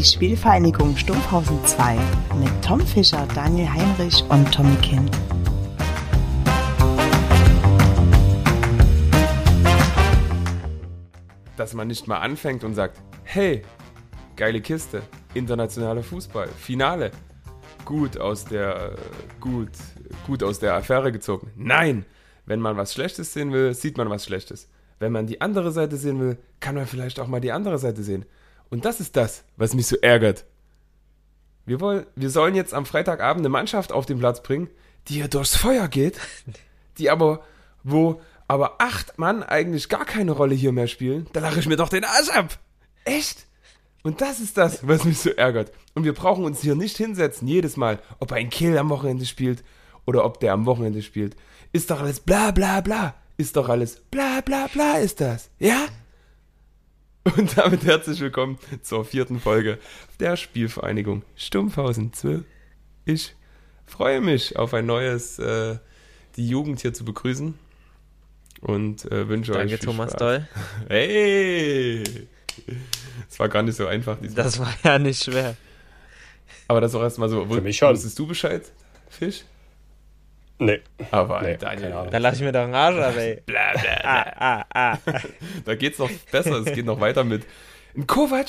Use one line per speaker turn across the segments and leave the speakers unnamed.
die Spielvereinigung Stumpfhausen 2 mit Tom Fischer, Daniel Heinrich und Tommy Kind.
Dass man nicht mal anfängt und sagt, hey, geile Kiste, internationaler Fußball, Finale, gut aus der, gut, gut aus der Affäre gezogen. Nein, wenn man was Schlechtes sehen will, sieht man was Schlechtes. Wenn man die andere Seite sehen will, kann man vielleicht auch mal die andere Seite sehen. Und das ist das, was mich so ärgert. Wir, wollen, wir sollen jetzt am Freitagabend eine Mannschaft auf den Platz bringen, die hier durchs Feuer geht, die aber, wo aber acht Mann eigentlich gar keine Rolle hier mehr spielen. Da lache ich mir doch den Arsch ab. Echt? Und das ist das, was mich so ärgert. Und wir brauchen uns hier nicht hinsetzen, jedes Mal, ob ein Kill am Wochenende spielt oder ob der am Wochenende spielt. Ist doch alles bla bla bla. Ist doch alles bla bla bla ist das. Ja? Und damit herzlich willkommen zur vierten Folge der Spielvereinigung Stumpfhausen 2. Ich freue mich auf ein neues, äh, die Jugend hier zu begrüßen und äh, wünsche
Danke,
euch viel
Thomas
Spaß.
Doll.
Hey! Es war gar nicht so einfach diesmal.
Das war ja nicht schwer.
Aber das auch erstmal so.
Für mich schon.
Wusstest du Bescheid, Fisch?
Nee.
Aber
Nee,
Daniel,
keine Ahnung.
Da lass ich mir doch einen Arsch ab, ey.
bla, bla, bla.
Ah, ah, ah.
Da geht's noch besser, es geht noch weiter mit. Ein Kovac,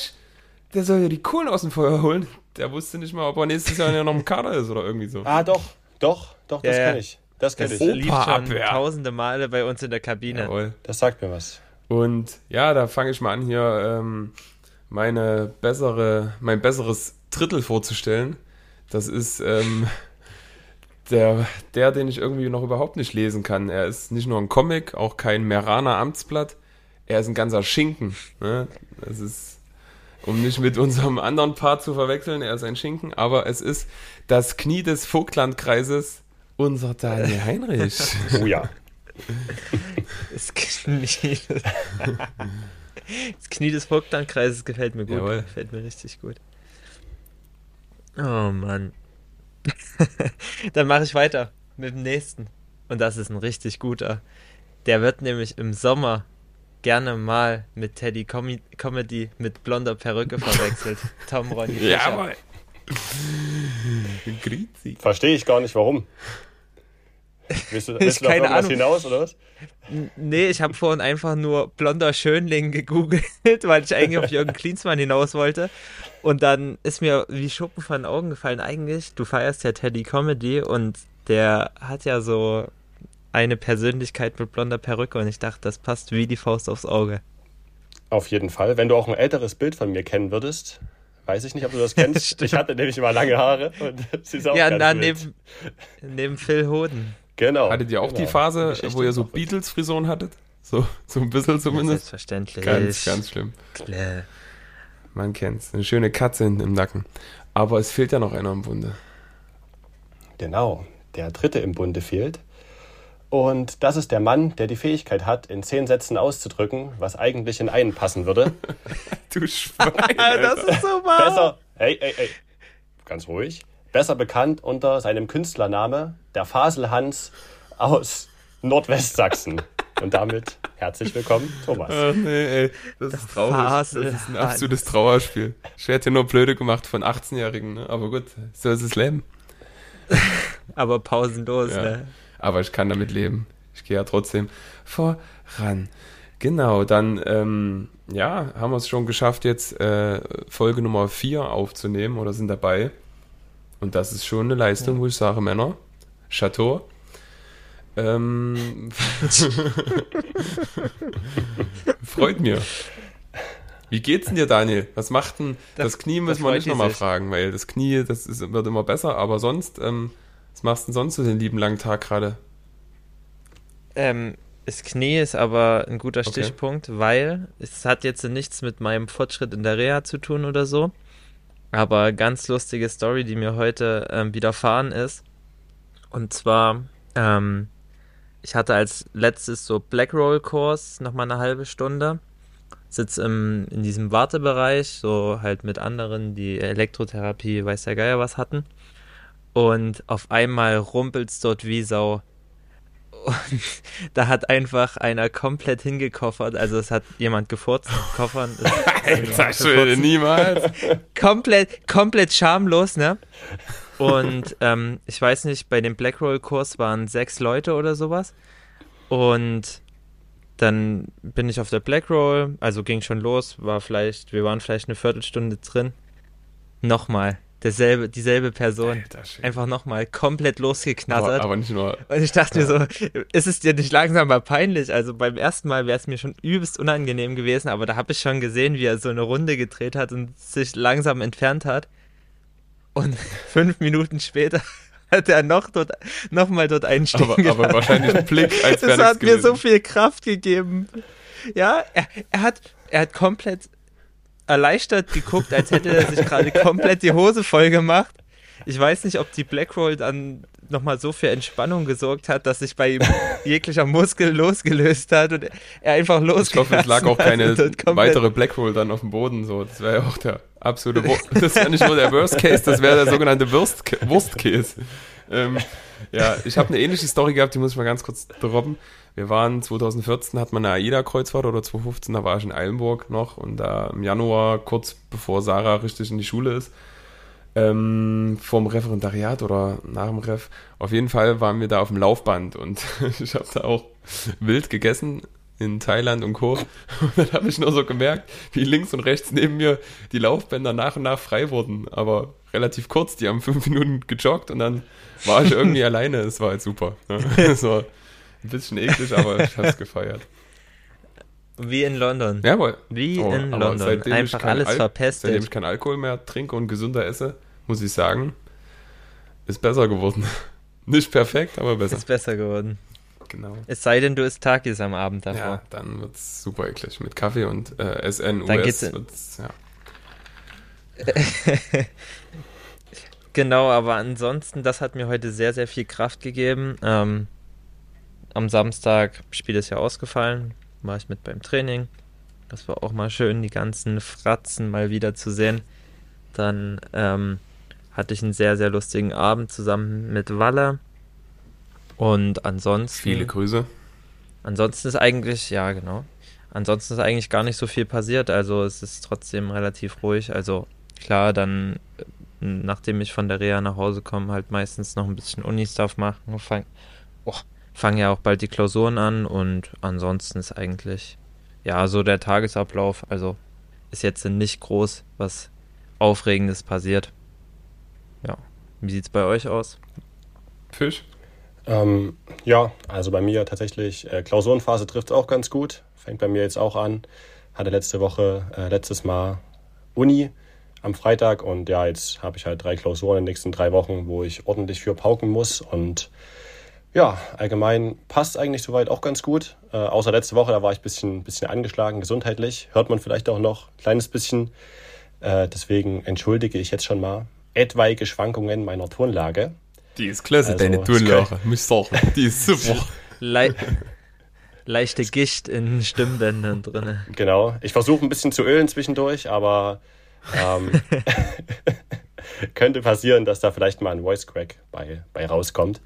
der soll ja die Kohlen aus dem Feuer holen. Der wusste nicht mal, ob er nächstes Jahr ja noch im Kader ist oder irgendwie so.
Ah, doch, doch, doch, das
Ja,
kenne ich. Das kenne
Das
ich.
lief schon tausende Male bei uns in der Kabine.
Jawohl.
Das sagt mir was.
Und ja, da fange ich mal an, hier ähm, meine bessere, mein besseres Drittel vorzustellen. Das ist ähm, der, der, den ich irgendwie noch überhaupt nicht lesen kann. Er ist nicht nur ein Comic, auch kein Meraner Amtsblatt. Er ist ein ganzer Schinken. Ne? Das ist, um nicht mit unserem anderen Part zu verwechseln, er ist ein Schinken, aber es ist das Knie des Vogtlandkreises, unser Daniel Heinrich.
Oh ja.
Das Knie, das Knie des Vogtlandkreises gefällt mir gut.
Jawohl.
Gefällt mir richtig gut. Oh Mann. Dann mache ich weiter mit dem nächsten. Und das ist ein richtig guter. Der wird nämlich im Sommer gerne mal mit Teddy Com Comedy mit blonder Perücke verwechselt. Tom Ronny Fischer.
Jawohl. Grüezi.
Verstehe ich gar nicht, warum. Willst du, willst du auf
keine Ahnung.
hinaus, oder was?
Nee, ich habe vorhin einfach nur blonder Schönling gegoogelt, weil ich eigentlich auf Jürgen Klinsmann hinaus wollte. Und dann ist mir wie Schuppen von den Augen gefallen, eigentlich, du feierst ja Teddy Comedy und der hat ja so eine Persönlichkeit mit blonder Perücke und ich dachte, das passt wie die Faust aufs Auge.
Auf jeden Fall. Wenn du auch ein älteres Bild von mir kennen würdest, weiß ich nicht, ob du das kennst. Ich hatte nämlich immer lange Haare und sie ist auch
ja,
ganz
na, neben, neben Phil Hoden.
Genau.
Hattet ihr auch die
genau.
Phase,
Geschichte
wo ihr so. Beatles-Frisuren hattet? So, so ein bisschen zumindest.
Selbstverständlich.
Ganz, ganz schlimm.
Klar.
Man kennt's. Eine schöne Katze hinten im Nacken. Aber es fehlt ja noch einer im Bunde.
Genau. Der dritte im Bunde fehlt. Und das ist der Mann, der die Fähigkeit hat, in zehn Sätzen auszudrücken, was eigentlich in einen passen würde.
Du Schwein.
Das ist so wahr.
Besser, hey, hey, hey, ganz ruhig. Besser bekannt unter seinem Künstlername, der Faselhans aus Nordwestsachsen. Und damit herzlich willkommen, Thomas.
Ach nee, ey. Das ist traurig. Das ist ein absolutes Trauerspiel. Ich werde hier nur blöde gemacht von 18-Jährigen, ne? Aber gut, so ist das Leben.
Aber pausenlos,
Ja.
ne?
Aber ich kann damit leben. Ich gehe ja trotzdem voran. Genau, dann, ähm, ja, haben wir es schon geschafft, jetzt äh, Folge Nummer 4 aufzunehmen oder sind dabei. Und das ist schon eine Leistung, wo ich sage, Männer, Chateau. Ähm, freut mir. Wie geht's denn dir, Daniel? Was macht denn das,
Das-
Knie? Müssen wir nicht nochmal fragen, weil das Knie, das ist, wird immer besser, aber sonst, ähm, was machst du denn sonst so den lieben langen Tag gerade?
Ähm, das Knie ist aber ein guter
Okay.
Stichpunkt, weil es hat jetzt nichts mit meinem Fortschritt in der Reha zu tun oder so. Aber ganz lustige Story, die mir heute ähm, widerfahren ist. Und zwar, ähm, ich hatte als letztes so Blackroll-Kurs nochmal eine halbe Stunde. Sitz im, in diesem Wartebereich, so halt mit anderen, die Elektrotherapie, weiß der Geier was hatten. Und auf einmal rumpelt's dort wie Sau. Und da hat einfach einer komplett hingekoffert. Also es hat jemand gefurzt. Koffern.
Alter Schwede, niemals.
komplett, komplett schamlos, ne? Und ähm, ich weiß nicht, bei dem Blackroll-Kurs waren sechs Leute oder sowas. Und dann bin ich auf der Blackroll, also ging schon los, war vielleicht, wir waren vielleicht eine Viertelstunde drin. Nochmal, derselbe, dieselbe Person. Einfach nochmal komplett
aber,
losgeknattert.
aber nicht nur.
Und ich dachte mir so, ist es dir nicht langsam mal peinlich? Also beim ersten Mal wäre es mir schon übelst unangenehm gewesen, aber da habe ich schon gesehen, wie er so eine Runde gedreht hat und sich langsam entfernt hat. Und fünf Minuten später hat er noch dort, noch mal dort einen stehen
Aber, aber wahrscheinlich ein Blick, als wäre
Das hat mir so
gewesen.
viel Kraft gegeben. Ja, er, er hat, er hat komplett erleichtert geguckt, als hätte er sich gerade komplett die Hose voll gemacht. Ich weiß nicht, ob die Blackroll dann nochmal so für Entspannung gesorgt hat, dass sich bei ihm jeglicher Muskel losgelöst hat und er einfach losgelassen
Ich hoffe, es lag auch keine weitere Blackroll dann auf dem Boden. So, das wäre ja auch der absolute. Wur das wäre nicht nur der Worst Case, das wäre der sogenannte Wurst Wurstcase. Ähm, ja, ich habe eine ähnliche Story gehabt, die muss ich mal ganz kurz droppen. Wir waren 2014, hat man eine AIDA-Kreuzfahrt oder 2015, da war ich in Eilenburg noch und da im Januar, kurz bevor Sarah richtig in die Schule ist, ähm, vorm Referendariat oder nach dem Ref. Auf jeden Fall waren wir da auf dem Laufband und ich habe da auch wild gegessen in Thailand und Co. Und dann habe ich nur so gemerkt, wie links und rechts neben mir die Laufbänder nach und nach frei wurden, aber relativ kurz. Die haben fünf Minuten gejoggt und dann war ich irgendwie alleine. Es war halt super. Ne? Es war ein bisschen eklig, aber ich habe es gefeiert.
Wie in London.
Jawohl.
Wie
Oh,
in
aber
London.
seitdem ich
Einfach alles
Al-
verpestet.
Seitdem ich keinen Alkohol mehr trinke und gesünder esse, muss ich sagen, ist besser geworden. Nicht perfekt, aber besser.
Ist besser geworden.
Genau.
Es sei denn, du isst Takis am Abend davor.
Ja, dann wird's super eklig. Mit Kaffee und äh, SN,
Dann
US
geht's in-
wird's, ja.
Genau, aber ansonsten, das hat mir heute sehr, sehr viel Kraft gegeben. Ähm, am Samstag, Spiel ist ja ausgefallen, war ich mit beim Training. Das war auch mal schön, die ganzen Fratzen mal wieder zu sehen. Dann ähm, hatte ich einen sehr, sehr lustigen Abend zusammen mit Walle. Und ansonsten.
Viele Grüße.
Ansonsten ist eigentlich, ja, genau. Ansonsten ist eigentlich gar nicht so viel passiert. Also es ist trotzdem relativ ruhig. Also klar, dann, äh, nachdem ich von der Reha nach Hause komme, halt meistens noch ein bisschen Uni-Stuff machen. Fang, oh, fangen ja auch bald die Klausuren an und ansonsten ist eigentlich, ja, so der Tagesablauf. Also ist jetzt nicht groß was Aufregendes passiert. Ja. Wie sieht's bei euch aus?
Fisch?
Ähm, ja, also bei mir tatsächlich, äh, Klausurenphase trifft es auch ganz gut. Fängt bei mir jetzt auch an. Hatte letzte Woche, äh, letztes Mal Uni am Freitag und ja, jetzt habe ich halt drei Klausuren in den nächsten drei Wochen, wo ich ordentlich für pauken muss und ja, allgemein passt eigentlich soweit auch ganz gut. Äh, außer letzte Woche, da war ich ein bisschen, bisschen angeschlagen, gesundheitlich. Hört man vielleicht auch noch ein kleines bisschen. Äh, deswegen entschuldige ich jetzt schon mal etwaige Schwankungen meiner Tonlage.
Die ist klasse,
Also,
deine
das
Turnlache. Muss sagen. Die ist super.
Le leichte Gicht in Stimmbändern drinne.
Genau. Ich versuche ein bisschen zu ölen zwischendurch, aber ähm, könnte passieren, dass da vielleicht mal ein Voice Crack bei, bei rauskommt.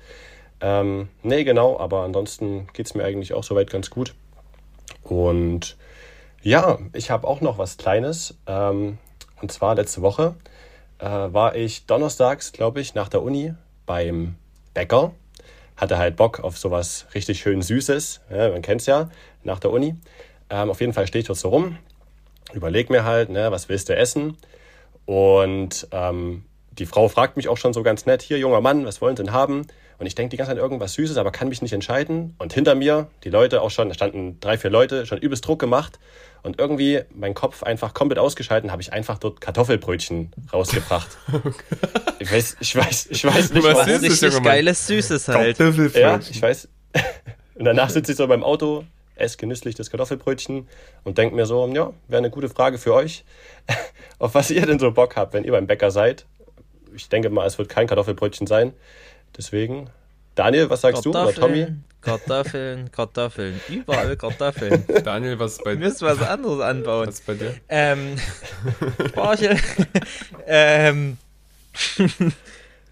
Ähm, nee, genau, aber ansonsten geht es mir eigentlich auch soweit ganz gut. Und ja, ich habe auch noch was Kleines. Ähm, und zwar letzte Woche äh, war ich donnerstags, glaube ich, nach der Uni beim Bäcker. Hatte halt Bock auf sowas richtig schön Süßes. Ja, man kennt es ja, nach der Uni. Ähm, auf jeden Fall stehe ich dort so rum, überleg mir halt, ne, was willst du essen? Und ähm, die Frau fragt mich auch schon so ganz nett, hier junger Mann, was wollen Sie denn haben? Und ich denke die ganze Zeit irgendwas Süßes, aber kann mich nicht entscheiden. Und hinter mir, die Leute auch schon, da standen drei, vier Leute, schon übelst Druck gemacht. Und irgendwie mein Kopf einfach komplett ausgeschalten, habe ich einfach dort Kartoffelbrötchen rausgebracht. ich weiß, ich weiß, ich weiß nicht,
Was ist das,
Richtig geiles Süßes halt.
Ja, ich weiß. Und danach sitze ich so beim Auto, esse genüsslich das Kartoffelbrötchen und denke mir so, ja, wäre eine gute Frage für euch, auf was ihr denn so Bock habt, wenn ihr beim Bäcker seid. Ich denke mal, es wird kein Kartoffelbrötchen sein. Deswegen, Daniel, was sagst du? Oder Tommy?
Kartoffeln, Kartoffeln, überall Kartoffeln.
Daniel, was ist bei,
Wir müssen was anderes anbauen.
was ist bei dir?
Ähm, Spargel. ähm,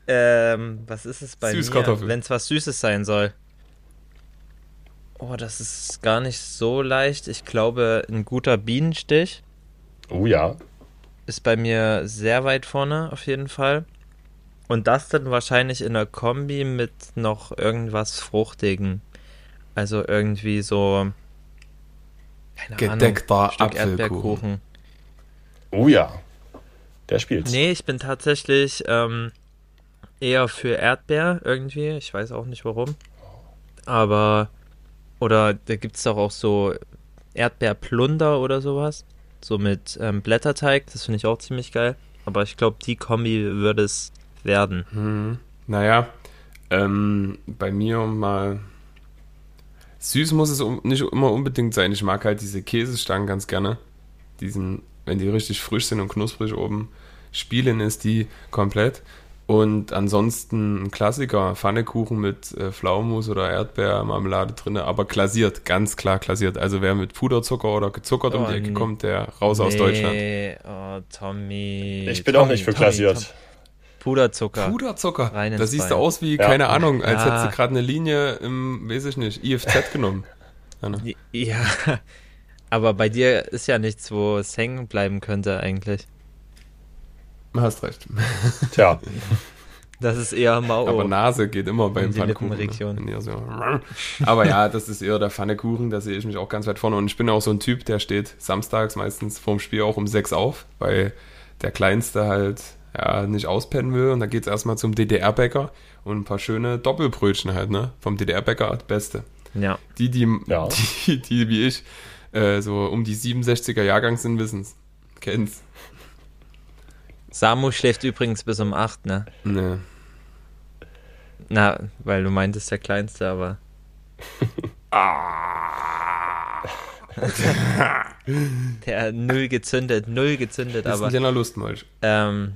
ähm, was ist es bei
Süßkartoffeln.
mir, wenn es was Süßes sein soll? Oh, das ist gar nicht so leicht. Ich glaube, ein guter Bienenstich
Oh ja.
ist bei mir sehr weit vorne, auf jeden Fall. Und das dann wahrscheinlich in der Kombi mit noch irgendwas Fruchtigen. Also irgendwie so. Keine
Gedeckter
Ahnung, Stück
Apfelkuchen.
Erdbeerkuchen.
Oh ja. Der spielt.
Nee, ich bin tatsächlich ähm, eher für Erdbeer irgendwie. Ich weiß auch nicht warum. Aber. Oder da gibt es doch auch so Erdbeerplunder oder sowas. So mit ähm, Blätterteig. Das finde ich auch ziemlich geil. Aber ich glaube, die Kombi würde es werden.
Hm. Naja, ähm, bei mir mal. Süß muss es um, nicht immer unbedingt sein. Ich mag halt diese Käsestangen ganz gerne. Diesen, wenn die richtig frisch sind und knusprig oben, spielen ist die komplett. Und ansonsten ein Klassiker, Pfannekuchen mit äh, Pflaumenmus oder Erdbeermarmelade drin, aber glasiert, ganz klar glasiert. Also wer mit Puderzucker oder gezuckert um
Oh,
die Ecke
nee.
kommt, der raus aus Deutschland.
Nee, oh, Tommy.
ich bin
Tommy,
auch nicht für
Tommy,
glasiert.
Tommy. Puderzucker.
Puderzucker.
Rein
Da siehst du
Bein.
aus wie,
Ja.
keine Ahnung, als
Ja.
hättest du gerade eine Linie im, weiß ich nicht, IFZ genommen. Ja, ne?
Ja, aber bei dir ist ja nichts, wo es hängen bleiben könnte eigentlich.
Hast recht.
Tja.
Das ist eher Mao.
Aber Nase geht immer beim
die
Pfannkuchen. ne? So- Aber ja, das ist eher der Pfannekuchen, da sehe ich mich auch ganz weit vorne. Und ich bin auch so ein Typ, der steht samstags meistens vorm Spiel auch um sechs auf, weil der Kleinste halt ja, nicht auspennen will. Und da geht es erstmal zum DDR-Bäcker und ein paar schöne Doppelbrötchen halt, ne? Vom DDR-Bäcker das Beste.
ja.
Die, die,
Ja.
die, die wie ich, äh, so um die 67er Jahrgang sind, wissen's. Kenn's.
Samu schläft übrigens bis um 8, ne?
Ne.
Na, weil du meintest der Kleinste, aber. der null gezündet, null gezündet,
Das ist
aber.
ein kleiner Lustmolch.
Ähm,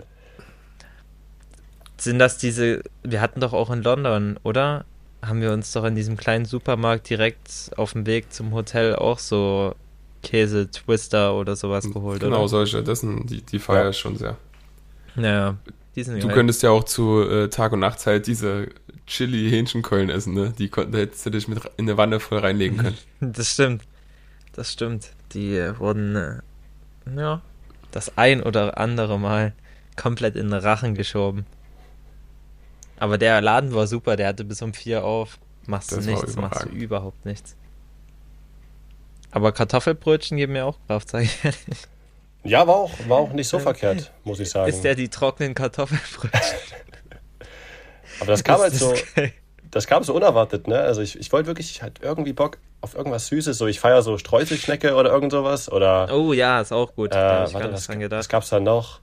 sind das diese. Wir hatten doch auch in London, oder? Haben wir uns doch in diesem kleinen Supermarkt direkt auf dem Weg zum Hotel auch so Käse-Twister oder sowas geholt,
Genau,
oder?
solche, das sind, die, die feiere
Ja.
ich schon sehr.
Naja, die sind
Du
geil.
könntest ja auch zu äh, Tag und Nachtzeit diese Chili-Hähnchenkeulen essen, ne? Die kon- da hättest du dich mit in eine Wanne voll reinlegen können.
Das stimmt. Das stimmt. Die äh, wurden, äh, ja, das ein oder andere Mal komplett in den Rachen geschoben. Aber der Laden war super, der hatte bis um vier auf. Machst
Das
du nichts, machst du überhaupt nichts. Aber Kartoffelbrötchen geben mir auch Kraft, sag ich ehrlich.
Ja, war auch, war auch nicht so verkehrt, muss ich sagen.
Ist der die trockenen Kartoffelbrötchen?
Aber das kam halt so,
das geil.
das kam so unerwartet, ne? Also ich, ich wollte wirklich, ich hatte irgendwie Bock auf irgendwas Süßes. So, ich feiere so Streuselschnecke oder irgend sowas. Oder
Oh ja, ist auch gut.
äh,
da hab ich
warte,
gar
was,
nicht dran
was
gedacht.
gab's da noch?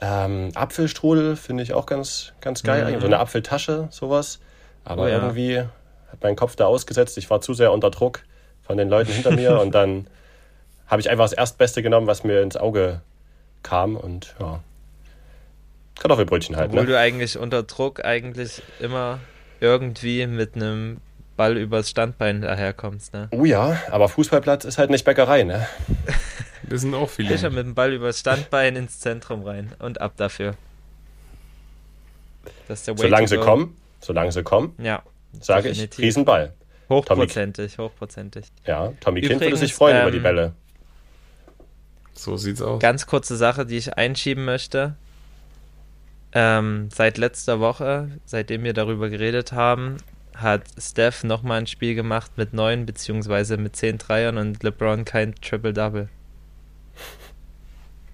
Ähm, Apfelstrudel finde ich auch ganz, ganz geil.
Mhm.
eigentlich. So eine Apfeltasche, sowas. Aber
Oh ja.
irgendwie hat mein Kopf da ausgesetzt. Ich war zu sehr unter Druck von den Leuten hinter mir und dann habe ich einfach das Erstbeste genommen, was mir ins Auge kam und ja. Kartoffelbrötchen halt,
Obwohl
ne?
du eigentlich unter Druck eigentlich immer irgendwie mit einem Ball übers Standbein daherkommst, ne?
Oh ja, aber Fußballplatz ist halt nicht Bäckerei, ne?
Das sind auch viele.
Fischer mit dem Ball übers Standbein ins Zentrum rein und ab dafür. Das ist der Way
Solange sie
go.
kommen, solange sie kommen,
Ja,
sage ich. Riesenball.
Hochprozentig, hochprozentig.
Ja, Tommy Kind würde
Übrigens,
sich freuen über
ähm,
die Bälle.
So sieht's aus.
Ganz kurze Sache, die ich einschieben möchte. Ähm, seit letzter Woche, seitdem wir darüber geredet haben, hat Steph nochmal ein Spiel gemacht mit neun beziehungsweise mit zehn Dreiern und LeBron kein Triple-Double.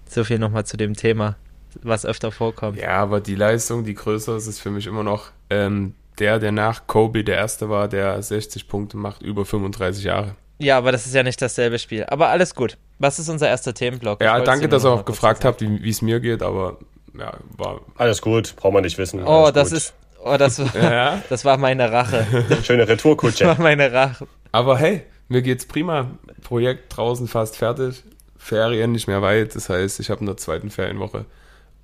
So viel nochmal zu dem Thema, was öfter vorkommt.
Ja, aber die Leistung, die größer ist, ist für mich immer noch ähm, der, der nach Kobe der Erste war, der 60 Punkte macht, über 35 Jahre.
Ja, aber das ist ja nicht dasselbe Spiel. Aber alles gut. Was ist unser erster Themenblock?
Ja, danke, dass ihr auch gefragt habt, wie es mir geht, aber ja, war.
Alles gut, braucht man nicht wissen.
Oh,
alles
das
gut.
ist. Oh, das war,
Ja,
das war meine Rache.
Schöne
Das war
Retourkutsche.
meine Rache.
aber hey, mir geht's prima. Projekt draußen fast fertig. Ferien nicht mehr weit. Das heißt, ich habe in der zweiten Ferienwoche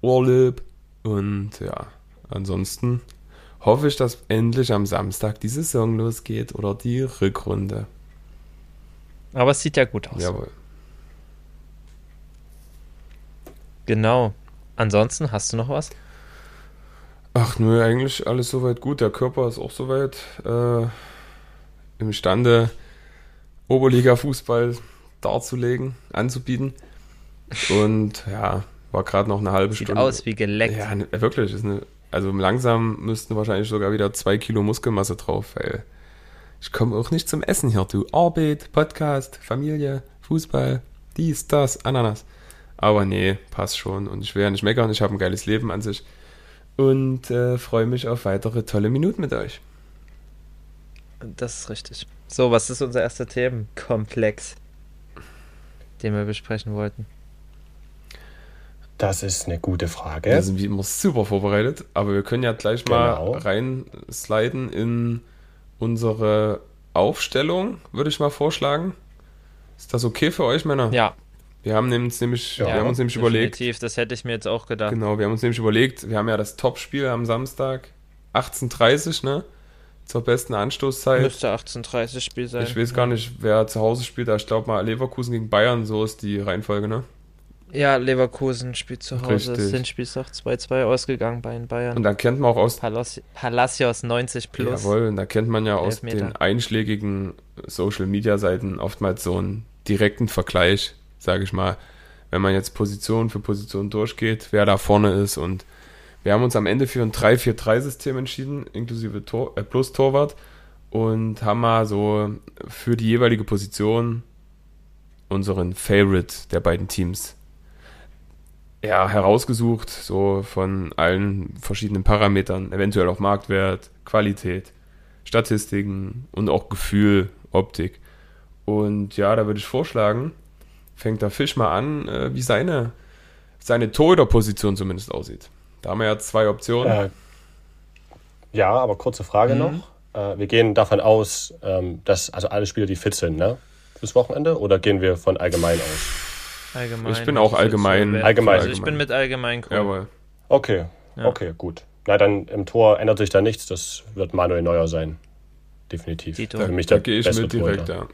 Urlaub. Und ja, ansonsten hoffe ich, dass endlich am Samstag die Saison losgeht oder die Rückrunde.
Aber es sieht ja gut aus.
Jawohl.
Genau. Ansonsten hast du noch was?
Ach nö, eigentlich alles soweit gut. Der Körper ist auch soweit äh, imstande, Oberliga-Fußball darzulegen, anzubieten. Und ja, war gerade noch eine halbe
Sieht
Stunde.
aus wie geleckt.
Ja, ne, wirklich. Ist eine, also langsam müssten wahrscheinlich sogar wieder zwei Kilo Muskelmasse drauf, weil ich komme auch nicht zum Essen hier, du. Arbeit, Podcast, Familie, Fußball, dies, das, Ananas. Aber nee, passt schon. Und ich will ja nicht meckern, ich habe ein geiles Leben an sich. Und äh, freue mich auf weitere tolle Minuten mit euch.
Das ist richtig. So, was ist unser erster Themenkomplex, den wir besprechen wollten?
Das ist eine gute Frage.
Wir sind wie immer super vorbereitet, aber wir können ja gleich mal
Genau.
reinsliden in unsere Aufstellung, würde ich mal vorschlagen. Ist das okay für euch, Männer?
Ja,
Wir haben uns nämlich,
Ja,
wir haben uns nämlich überlegt.
Das hätte ich mir jetzt auch gedacht.
genau, wir haben uns nämlich überlegt, wir haben ja das Topspiel am Samstag, 18.30 ne? Zur besten Anstoßzeit.
Müsste 18:30 Spiel sein.
Ich weiß gar nicht, wer zu Hause spielt, ich glaube mal Leverkusen gegen Bayern, so ist die Reihenfolge, ne?
Ja, Leverkusen spielt zu Hause.
Richtig.
Ist auch 2-2 ausgegangen bei den Bayern.
Und da kennt man auch aus
Palaci Palacios 90 plus.
Jawohl, und da kennt man ja aus den einschlägigen Social Media Seiten oftmals so einen direkten Vergleich, sage ich mal, wenn man jetzt Position für Position durchgeht, wer da vorne ist und wir haben uns am Ende für ein 3-4-3-System entschieden, inklusive Tor, äh, plus Torwart und haben mal so für die jeweilige Position unseren Favorite der beiden Teams ja, herausgesucht, so von allen verschiedenen Parametern, eventuell auch Marktwert, Qualität, Statistiken und auch Gefühl, Optik. Und ja, da würde ich vorschlagen, fängt der Fisch mal an, äh, wie seine, seine Torhüterposition zumindest aussieht. Da haben wir ja zwei Optionen.
Äh, ja, aber kurze Frage
Mhm.
noch. Äh, wir gehen davon aus, ähm, dass also alle Spieler, die fit sind, ne? Fürs Wochenende? Oder gehen wir von allgemein aus?
Allgemein.
Ich bin auch allgemein-
allgemein.
Also ich bin mit allgemein cool.
Jawohl.
Okay,
Ja.
okay, gut. Na, dann im Tor ändert sich da nichts. Das wird Manuel Neuer sein. Definitiv.
Dito.
Da,
Für mich
da
der
gehe ich mit direkt,
Torhüter.
ja.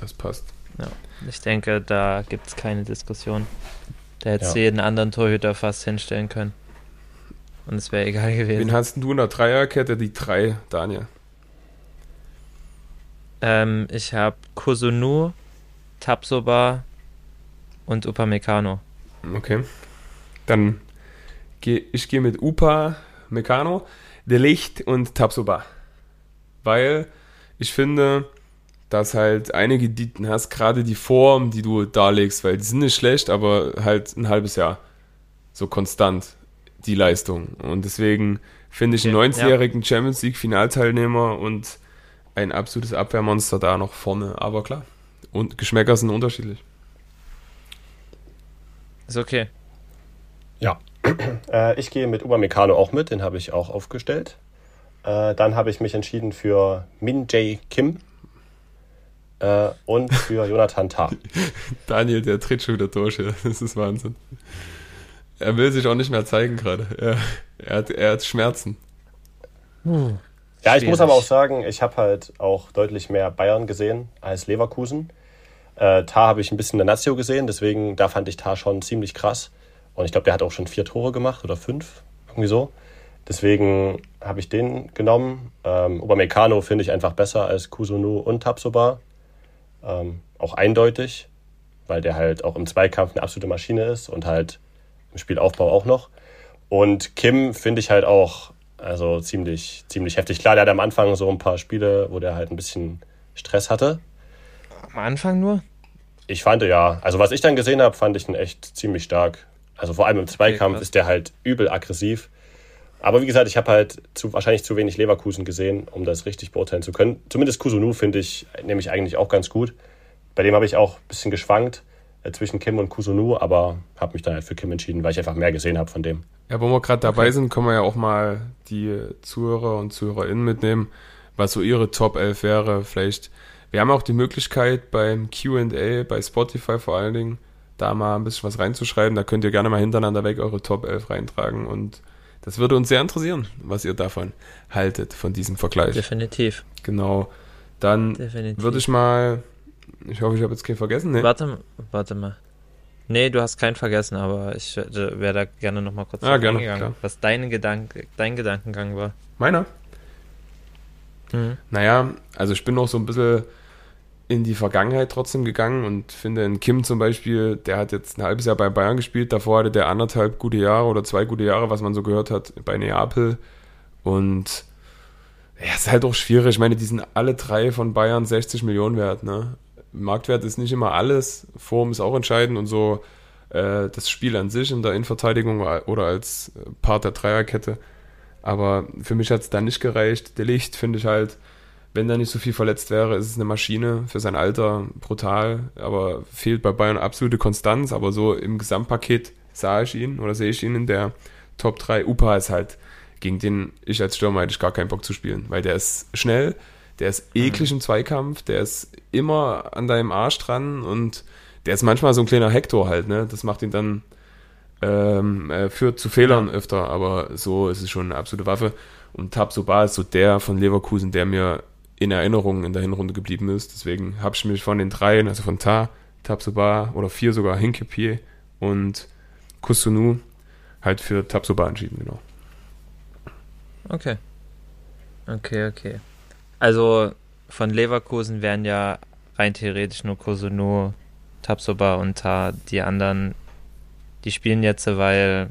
Das passt.
Ja. Ich denke, da gibt es keine Diskussion. Da hättest
Ja.
du jeden anderen Torhüter fast hinstellen können. Und es wäre egal
Wen
gewesen.
hast denn du in der Dreierkette? Die drei, Daniel.
Ähm, ich habe Kusunu, Tapsoba und Upamecano.
Okay. Dann gehe ich gehe mit Upa, Meccano, De Licht und Tapsoba. Weil ich finde, dass halt einige, die hast, gerade die Form, die du darlegst, weil die sind nicht schlecht, aber halt ein halbes Jahr so konstant die Leistung. Und deswegen finde ich einen
Okay,
90-jährigen Champions League Finalteilnehmer und ein absolutes Abwehrmonster da noch vorne. Aber klar. Und Geschmäcker sind unterschiedlich.
Ist okay.
Ja. Äh, ich gehe mit Upamecano auch mit. Den habe ich auch aufgestellt. Äh, dann habe ich mich entschieden für Min Jae Kim äh, und für Jonathan Tah.
Daniel, der tritt schon wieder durch. ja. Das ist Wahnsinn. Er will sich auch nicht mehr zeigen gerade. Er, er, hat, er hat Schmerzen.
Ja, ich muss
Schwierig.
aber auch sagen, ich habe halt auch deutlich mehr Bayern gesehen als Leverkusen. Äh, Tar habe ich ein bisschen in der Nazio gesehen, deswegen da fand ich Tar schon ziemlich krass. Und ich glaube, der hat auch schon vier Tore gemacht oder fünf, irgendwie so. Deswegen habe ich den genommen. Ähm, Upamecano finde ich einfach besser als Kusunu und Tapsoba. Ähm, auch eindeutig, weil der halt auch im Zweikampf eine absolute Maschine ist und halt im Spielaufbau auch noch. Und Kim finde ich halt auch also ziemlich, ziemlich heftig. Klar, der hat am Anfang so ein paar Spiele, wo der halt ein bisschen Stress hatte.
Am Anfang nur?
Ich fand ja, also was ich dann gesehen habe, fand ich ihn echt ziemlich stark. Also vor allem im Zweikampf
krass.
ist der halt übel aggressiv. Aber wie gesagt, ich habe halt zu, wahrscheinlich zu wenig Leverkusen gesehen, um das richtig beurteilen zu können. Zumindest Kusunu finde ich nämlich eigentlich auch ganz gut. Bei dem habe ich auch ein bisschen geschwankt zwischen Kim und Kusunu, aber habe mich dann halt für Kim entschieden, weil ich einfach mehr gesehen habe von dem.
Ja, wo wir gerade dabei sind, können wir ja auch mal die Zuhörer und ZuhörerInnen mitnehmen, was so ihre Top 11 wäre. Vielleicht, wir haben auch die Möglichkeit beim Q&A, bei Spotify vor allen Dingen, da mal ein bisschen was reinzuschreiben. Da könnt ihr gerne mal hintereinander weg eure Top 11 reintragen und das würde uns sehr interessieren, was ihr davon haltet, von diesem Vergleich.
Definitiv.
Genau. Dann
Definitiv.
würde ich mal, ich hoffe, ich habe jetzt keinen vergessen. Nee.
Warte, warte mal. Nee, du hast keinen vergessen, aber ich wäre da gerne nochmal kurz
Ah, gerne,
eingegangen,
klar.
was dein, Gedanke, dein Gedankengang war.
Meiner?
Mhm.
Naja, also ich bin noch so ein bisschen in die Vergangenheit trotzdem gegangen und finde in Kim zum Beispiel, der hat jetzt ein halbes Jahr bei Bayern gespielt, davor hatte der anderthalb gute Jahre oder zwei gute Jahre, was man so gehört hat, bei Neapel. Und ja, ist halt auch schwierig. Ich meine, die sind alle drei von Bayern 60 Millionen wert. Ne? Marktwert ist nicht immer alles, Form ist auch entscheidend und so äh, das Spiel an sich in der Innenverteidigung oder als Part der Dreierkette. Aber für mich hat es da nicht gereicht. Der Licht finde ich halt, wenn da nicht so viel verletzt wäre, ist es eine Maschine für sein Alter, brutal, aber fehlt bei Bayern absolute Konstanz. Aber so im Gesamtpaket sah ich ihn oder sehe ich ihn in der Top 3. Upa ist halt, gegen den ich als Stürmer hätte ich gar keinen Bock zu spielen, weil der ist schnell, der ist mhm. eklig im Zweikampf, der ist immer an deinem Arsch dran und der ist manchmal so ein kleiner Hector halt, ne? Das macht ihn dann, ähm, äh, führt zu Fehlern ja. öfter, aber so ist es schon eine absolute Waffe. Und Tabsoba ist so der von Leverkusen, der mir in Erinnerung in der Hinrunde geblieben ist. Deswegen habe ich mich von den dreien, also von Ta, Tabsoba oder vier sogar, Hinkepie und Kusunu, halt für Tabsoba entschieden, genau.
Okay. Okay, okay. Also von Leverkusen wären ja rein theoretisch nur Kusunu, Tabsoba und Ta die anderen, die spielen jetzt, weil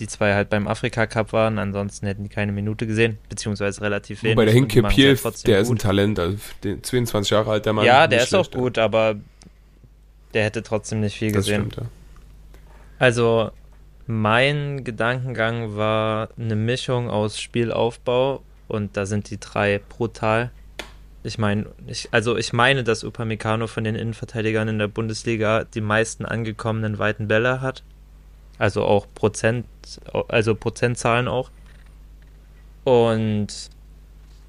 die zwei halt beim Afrika Cup waren, ansonsten hätten die keine Minute gesehen, beziehungsweise relativ wenig.
Bei der Hinke Piel, der ist ein Talent, also 22 Jahre alt, der Mann.
Ja, der ist schlecht, auch gut, aber der hätte trotzdem nicht viel das gesehen. Stimmt, ja. Also mein Gedankengang war eine Mischung aus Spielaufbau und da sind die drei brutal. Ich meine, ich, also ich meine, dass Upamecano von den Innenverteidigern in der Bundesliga die meisten angekommenen weiten Bälle hat. Also auch Prozent, also Prozentzahlen auch. Und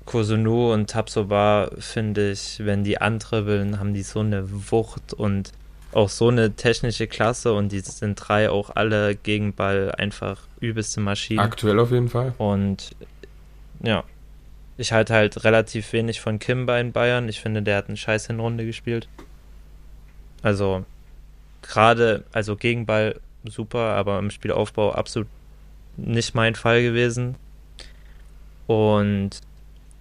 Kosunu und Tapsoba finde ich, wenn die antribbeln, haben die so eine Wucht und auch so eine technische Klasse und die sind drei auch alle gegen Ball einfach übelste Maschinen.
Aktuell auf jeden Fall.
Und ja, ich halte halt relativ wenig von Kim bei den Bayern. Ich finde, der hat eine scheiß Hinrunde gespielt. Also gerade, also Gegenball super, aber im Spielaufbau absolut nicht mein Fall gewesen. Und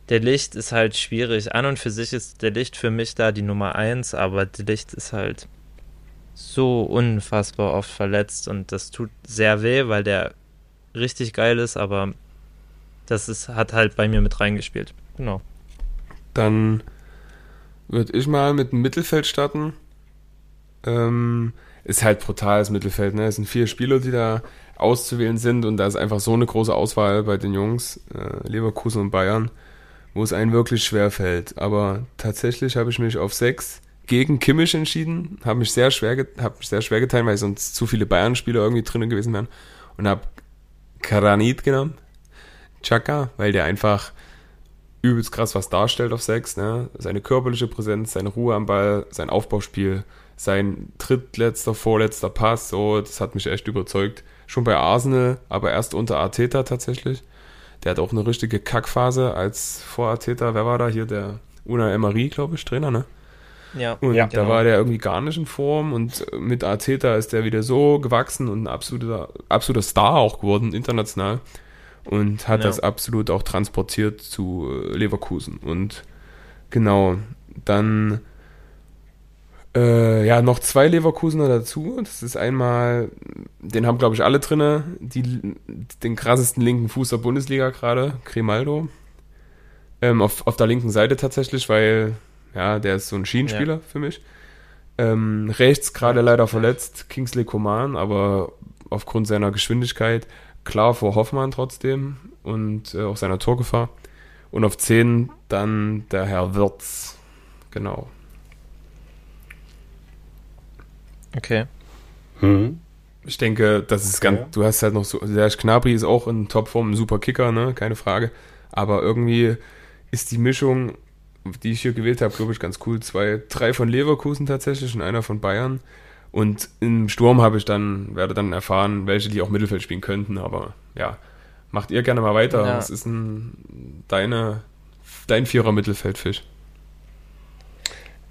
der Licht ist halt schwierig. An und für sich ist der Licht für mich da die Nummer eins, aber der Licht ist halt so unfassbar oft verletzt und das tut sehr weh, weil der richtig geil ist, aber das ist, hat halt bei mir mit reingespielt. Genau.
Dann würde ich mal mit dem Mittelfeld starten. Ähm, ist halt brutales Mittelfeld. Ne? Es sind vier Spieler, die da auszuwählen sind und da ist einfach so eine große Auswahl bei den Jungs, äh, Leverkusen und Bayern, wo es einen wirklich schwer fällt. Aber tatsächlich habe ich mich auf sechs gegen Kimmich entschieden, habe mich sehr schwer, hab mich sehr schwer getan, weil sonst zu viele Bayern-Spieler irgendwie drinnen gewesen wären und habe Karanit genommen, Chaka, weil der einfach übelst krass was darstellt auf sechs, ne? Seine körperliche Präsenz, seine Ruhe am Ball, sein Aufbauspiel sein drittletzter, vorletzter Pass, so, das hat mich echt überzeugt. Schon bei Arsenal, aber erst unter Arteta tatsächlich. Der hat auch eine richtige Kackphase als vor Arteta. Wer war da hier? Der Una Emery, glaube ich, Trainer, ne?
Ja.
Und
ja,
da genau. war der irgendwie gar nicht in Form und mit Arteta ist der wieder so gewachsen und ein absoluter, absoluter Star auch geworden, international. Und hat ja. das absolut auch transportiert zu Leverkusen. Und genau, dann äh, ja, noch zwei Leverkusener dazu. Das ist einmal, den haben, glaube ich, alle drinne, die, den krassesten linken Fuß der Bundesliga gerade, Grimaldo. Ähm, auf, auf der linken Seite tatsächlich, weil, ja, der ist so ein Schienenspieler ja. für mich. Ähm, rechts gerade leider verletzt, Kingsley Coman, aber aufgrund seiner Geschwindigkeit klar vor Hoffmann trotzdem und äh, auch seiner Torgefahr. Und auf 10 dann der Herr Wirtz. Genau.
Okay.
Hm. Ich denke, das ist okay. ganz, du hast halt noch so, Serge Gnabry ist auch in Topform, ein super Kicker, ne, keine Frage. Aber irgendwie ist die Mischung, die ich hier gewählt habe, glaube ich, ganz cool. Zwei, drei von Leverkusen tatsächlich und einer von Bayern. Und im Sturm habe ich dann, werde dann erfahren, welche die auch Mittelfeld spielen könnten, aber ja, macht ihr gerne mal weiter. Ja. Was ist ein deine, dein Vierer Mittelfeldfisch?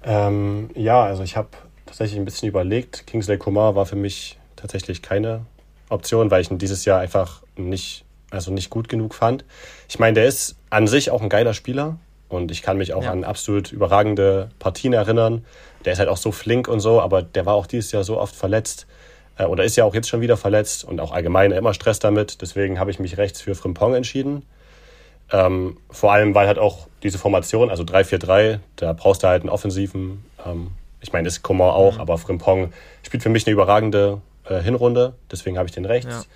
Ähm, ja, also ich habe tatsächlich ein bisschen überlegt. Kingsley Kumar war für mich tatsächlich keine Option, weil ich ihn dieses Jahr einfach nicht, also nicht gut genug fand. Ich meine, der ist an sich auch ein geiler Spieler, und ich kann mich auch ja. an absolut überragende Partien erinnern. Der ist halt auch so flink und so, aber der war auch dieses Jahr so oft verletzt äh, oder ist ja auch jetzt schon wieder verletzt und auch allgemein immer Stress damit. Deswegen habe ich mich rechts für Frimpong entschieden. Ähm, vor allem, weil halt auch diese Formation, also 3-4-3, da brauchst du halt einen offensiven, ähm, ich meine, ist Coman auch, mhm. aber Frimpong spielt für mich eine überragende äh, Hinrunde, deswegen habe ich den rechts.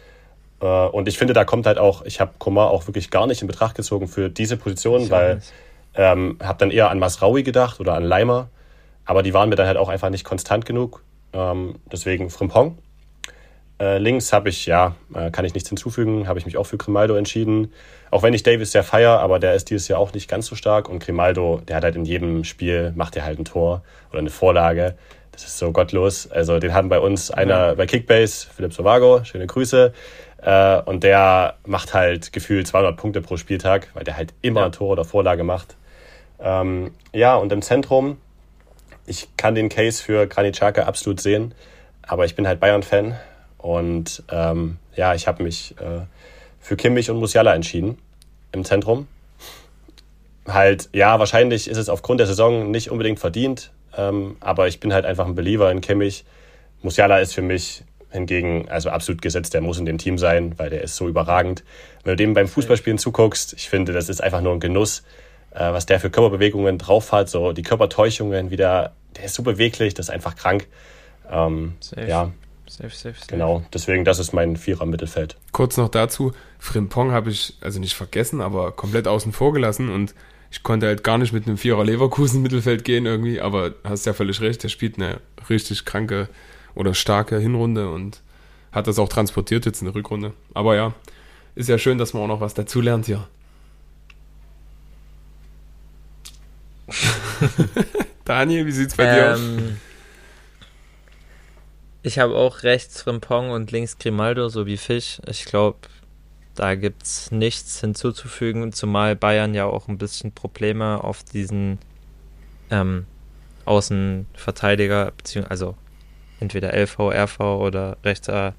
Ja. Äh, und ich finde, da kommt halt auch, ich habe Coman auch wirklich gar nicht in Betracht gezogen für diese Position, ich weil ähm, habe dann eher an Masraui gedacht oder an Leimer, aber die waren mir dann halt auch einfach nicht konstant genug. Ähm, deswegen Frimpong. Äh, links habe ich, ja, äh, kann ich nichts hinzufügen, habe ich mich auch für Grimaldo entschieden. Auch wenn ich Davis sehr feier, aber der ist dieses Jahr auch nicht ganz so stark. Und Grimaldo, der hat halt in jedem Spiel, macht er halt ein Tor oder eine Vorlage. Das ist so gottlos. Also den hatten bei uns einer bei Kickbase, Philipp Sovago, schöne Grüße. Äh, und der macht halt gefühlt 200 Punkte pro Spieltag, weil der halt immer ja. ein Tor oder Vorlage macht. Ähm, ja, und im Zentrum, ich kann den Case für Granit Xhaka absolut sehen, aber ich bin halt Bayern-Fan und ähm, ja, ich habe mich äh, für Kimmich und Musiala entschieden im Zentrum. Halt, ja, wahrscheinlich ist es aufgrund der Saison nicht unbedingt verdient, ähm, aber ich bin halt einfach ein Believer in Kimmich. Musiala ist für mich hingegen also absolut gesetzt, der muss in dem Team sein, weil der ist so überragend. Wenn du dem beim Fußballspielen zuguckst, ich finde, das ist einfach nur ein Genuss, äh, was der für Körperbewegungen drauf hat, so die Körpertäuschungen, wie der, der ist so beweglich, das ist einfach krank. Ähm, ja, Safe, safe, safe. Genau, deswegen, das ist mein Vierer Mittelfeld.
Kurz noch dazu, Frimpong habe ich also nicht vergessen, aber komplett außen vor gelassen und ich konnte halt gar nicht mit einem Vierer Leverkusen Mittelfeld gehen irgendwie, aber hast ja völlig recht, der spielt eine richtig kranke oder starke Hinrunde und hat das auch transportiert jetzt in der Rückrunde. Aber ja, ist ja schön, dass man auch noch was dazu lernt hier. Daniel, wie sieht's bei ähm, dir aus?
Ich habe auch rechts Frimpong und links Grimaldo sowie Fisch. Ich glaube, da gibt es nichts hinzuzufügen, zumal Bayern ja auch ein bisschen Probleme auf diesen ähm, Außenverteidiger, also entweder LV, RV oder rechter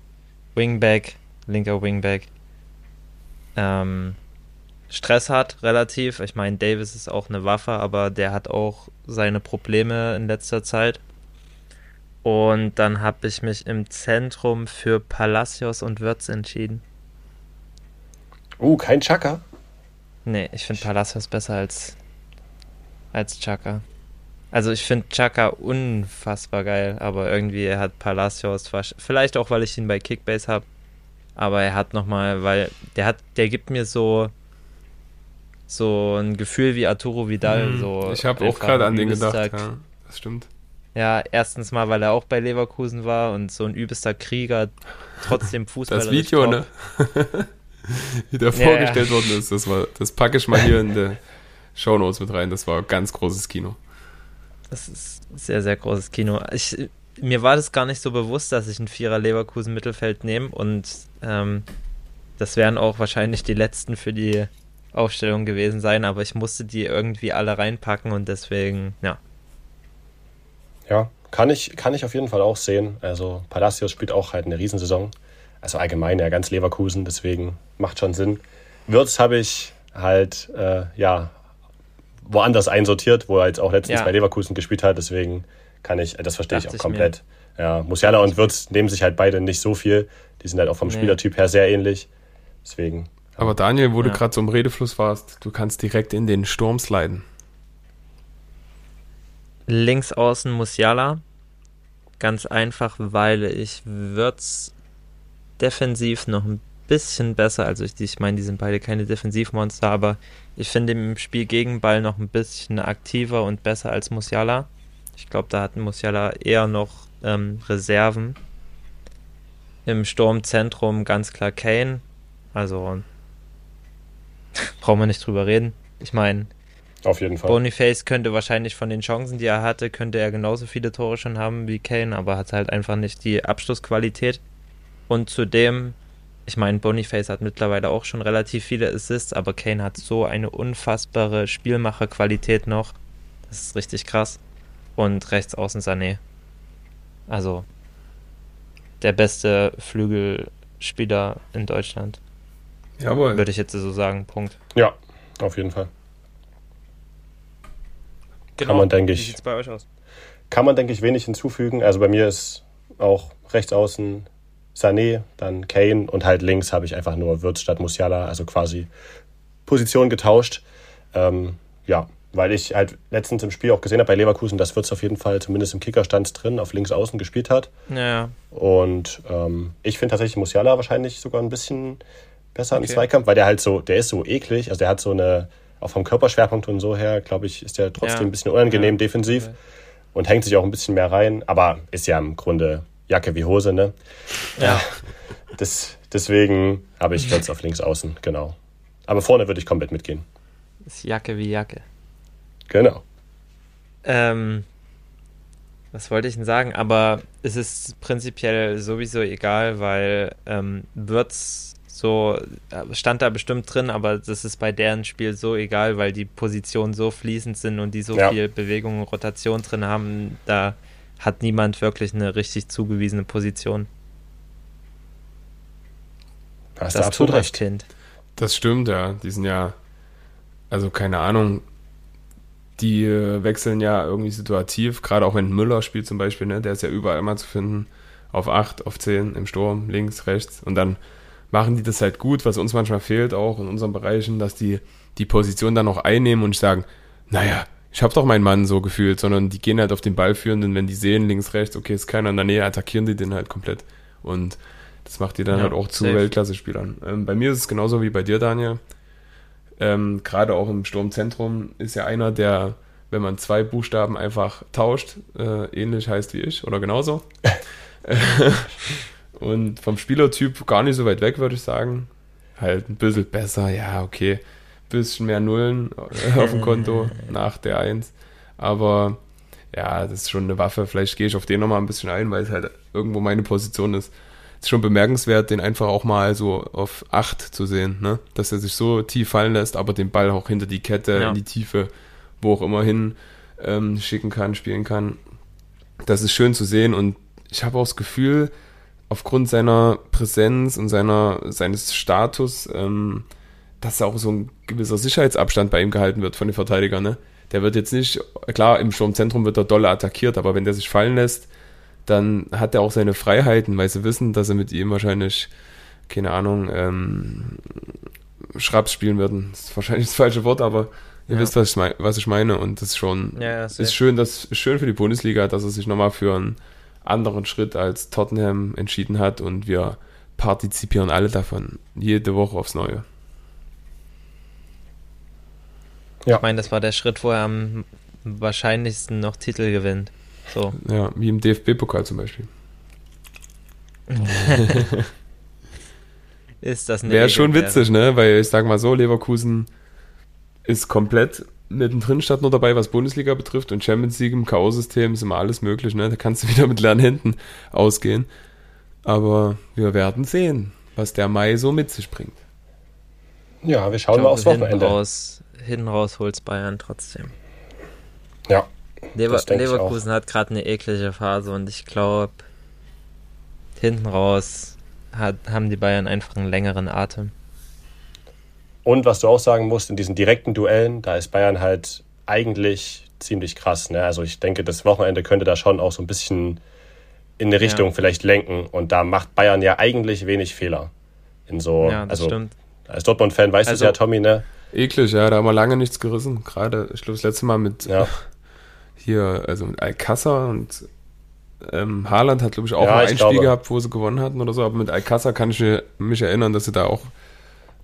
Wingback, linker Wingback, ähm, Stress hat, relativ. Ich meine, Davis ist auch eine Waffe, aber der hat auch seine Probleme in letzter Zeit. Und dann habe ich mich im Zentrum für Palacios und Würz entschieden.
Uh, kein Chaka?
Nee, ich finde Palacios besser als, als Chaka. Also ich finde Chaka unfassbar geil, aber irgendwie hat Palacios, vielleicht auch, weil ich ihn bei Kickbase habe, aber er hat nochmal, weil der hat, der gibt mir so so ein Gefühl wie Arturo Vidal. Mhm, so
ich habe auch gerade an den gedacht, ja, das stimmt.
Ja, erstens mal, weil er auch bei Leverkusen war und so ein übelster Krieger trotzdem Fußball.
Das Video, ne? Wie der ja, vorgestellt ja. worden ist, das war, das packe ich mal hier in der Show Notes mit rein. Das war ganz großes Kino.
Das ist sehr, sehr großes Kino. Ich, mir war das gar nicht so bewusst, dass ich ein Vierer Leverkusen Mittelfeld nehme und ähm, das wären auch wahrscheinlich die letzten für die Aufstellung gewesen sein, aber ich musste die irgendwie alle reinpacken und deswegen, ja,
ja, kann ich, kann ich auf jeden Fall auch sehen. Also Palacios spielt auch halt eine Riesensaison. Also allgemein ja ganz Leverkusen, deswegen macht schon Sinn. Würz habe ich halt, äh, ja, woanders einsortiert, wo er jetzt auch letztens ja. bei Leverkusen gespielt hat. Deswegen kann ich, das verstehe Dacht ich auch komplett. Mir. Ja, Musiala und Würz nehmen sich halt beide nicht so viel. Die sind halt auch vom nee. Spielertyp her sehr ähnlich. Deswegen.
Aber Daniel, wo ja. du gerade so im Redefluss warst, du kannst direkt in den Sturm sliden.
Links außen Musiala. Ganz einfach, weil ich Würz defensiv noch ein bisschen besser, also ich, ich meine, die sind beide keine Defensivmonster, aber ich finde im Spiel gegen Ball noch ein bisschen aktiver und besser als Musiala. Ich glaube, da hat Musiala eher noch ähm, Reserven. Im Sturmzentrum ganz klar Kane. Also brauchen wir nicht drüber reden. Ich meine,
auf jeden Fall.
Boniface könnte wahrscheinlich von den Chancen, die er hatte, könnte er genauso viele Tore schon haben wie Kane, aber hat halt einfach nicht die Abschlussqualität. Und zudem, ich meine, Boniface hat mittlerweile auch schon relativ viele Assists, aber Kane hat so eine unfassbare Spielmacherqualität noch. Das ist richtig krass. Und rechts außen Sané. Also der beste Flügelspieler in Deutschland.
Jawohl.
Würde ich jetzt so sagen. Punkt.
Ja, auf jeden Fall. Kann man, denke
Wie
ich,
sieht's bei euch aus?
kann man, denke ich, wenig hinzufügen. Also bei mir ist auch rechts außen Sané, dann Kane und halt links habe ich einfach nur Wirtz statt Musiala, also quasi Position getauscht. Ähm, ja, weil ich halt letztens im Spiel auch gesehen habe bei Leverkusen, dass Wirtz auf jeden Fall zumindest im Kickerstand drin auf links außen gespielt hat.
Ja,
Und ähm, ich finde tatsächlich Musiala wahrscheinlich sogar ein bisschen besser im
Okay.
Zweikampf, weil der halt so, der ist so eklig, also der hat so eine, auch vom Körperschwerpunkt und so her, glaube ich, ist der trotzdem
Ja.
ein bisschen unangenehm
Ja.
defensiv
Okay.
und hängt sich auch ein bisschen mehr rein, aber ist ja im Grunde Jacke wie Hose, ne?
ja.
Das, deswegen habe ich Wirtz auf links außen, genau. Aber vorne würde ich komplett mitgehen.
Ist Jacke wie Jacke.
Genau.
Ähm, was wollte ich denn sagen? Aber es ist prinzipiell sowieso egal, weil ähm, Würz so äh, stand da bestimmt drin, aber das ist bei deren Spiel so egal, weil die Positionen so fließend sind und die so
Ja.
viel Bewegung und Rotation drin haben. Da hat niemand wirklich eine richtig zugewiesene Position.
Hast du
Das
absolut recht.
Thomas-Kind.
Das stimmt, ja. Die sind ja, also keine Ahnung, die äh, wechseln ja irgendwie situativ, gerade auch wenn Müller spielt zum Beispiel, ne? der ist ja überall immer zu finden, auf 8, auf 10, im Sturm, links, rechts und dann machen die das halt gut, was uns manchmal fehlt, auch in unseren Bereichen, dass die die Position dann auch einnehmen und sagen, naja, ich habe doch meinen Mann so gefühlt, sondern die gehen halt auf den Ballführenden, wenn die sehen, links, rechts, okay, ist keiner in der Nähe, attackieren die den halt komplett und das macht die dann
Ja,
halt auch zu. Weltklasse-Spielern. Ähm, bei mir ist es genauso wie bei dir, Daniel. Ähm, Gerade auch im Sturmzentrum ist ja einer, der, wenn man zwei Buchstaben einfach tauscht, äh, ähnlich heißt wie ich oder genauso. Und vom Spielertyp gar nicht so weit weg, würde ich sagen. Halt ein bisschen besser, ja, okay. Bisschen mehr Nullen auf dem Konto nach der 1. Aber ja, das ist schon eine Waffe. Vielleicht gehe ich auf den nochmal ein bisschen ein, weil es halt irgendwo meine Position ist. Es ist schon bemerkenswert, den einfach auch mal so auf 8 zu sehen, ne? Dass er sich so tief fallen lässt, aber den Ball auch hinter die Kette,
Ja.
in die Tiefe, wo auch immer hin ähm, schicken kann, spielen kann. Das ist schön zu sehen und ich habe auch das Gefühl, aufgrund seiner Präsenz und seiner, seines Status, ähm, dass da auch so ein gewisser Sicherheitsabstand bei ihm gehalten wird von den Verteidigern. Ne? Der wird jetzt nicht, klar, im Sturmzentrum wird er doll attackiert, aber wenn der sich fallen lässt, dann hat er auch seine Freiheiten, weil sie wissen, dass sie mit ihm wahrscheinlich, keine Ahnung, ähm, Schraps spielen würden. Das ist wahrscheinlich das falsche Wort, aber ihr
Ja.
wisst, was ich, mein, was ich meine. Und das ist schon,
Ja,
ist schön, das ist schön für die Bundesliga, dass er sich nochmal für einen anderen Schritt als Tottenham entschieden hat und wir partizipieren alle davon. Jede Woche aufs Neue.
Ich meine, das war der Schritt, wo er am wahrscheinlichsten noch Titel gewinnt. So.
Ja, wie im DFB-Pokal zum Beispiel.
Ist das eine
Wäre schon witzig, ne? Weil ich sag mal so, Leverkusen ist komplett mittendrin statt nur dabei, was Bundesliga betrifft und Champions League im K.O.-System ist immer alles möglich, ne? Da kannst du wieder mit leeren Händen ausgehen. Aber wir werden sehen, was der Mai so mit sich bringt.
Ja, wir
Ich
schauen mal
glaube,
aufs
hinten
Wochenende.
raus, hinten raus holt's Bayern trotzdem.
Ja,
Lever
Das denk ich
Leverkusen hat gerade eine eklige Phase und ich glaube, hinten raus hat, haben die Bayern einfach einen längeren Atem.
Und was du auch sagen musst, in diesen direkten Duellen, da ist Bayern halt eigentlich ziemlich krass. Ne? Also ich denke, das Wochenende könnte da schon auch so ein bisschen in eine Richtung
Ja.
vielleicht lenken. Und da macht Bayern ja eigentlich wenig Fehler. In so,
ja, das
also
stimmt.
als Dortmund-Fan weißt du
Also-
ja, Tommy, ne?
Eklig, ja, da haben wir lange nichts gerissen. Gerade, ich glaube, das letzte Mal mit
Ja.
hier, also mit Alcázar und ähm, Haaland hat, glaube ich, auch
Ja,
mal ein. Spiel gehabt, wo sie gewonnen hatten oder so. Aber mit Alcázar kann ich mich erinnern, dass sie da auch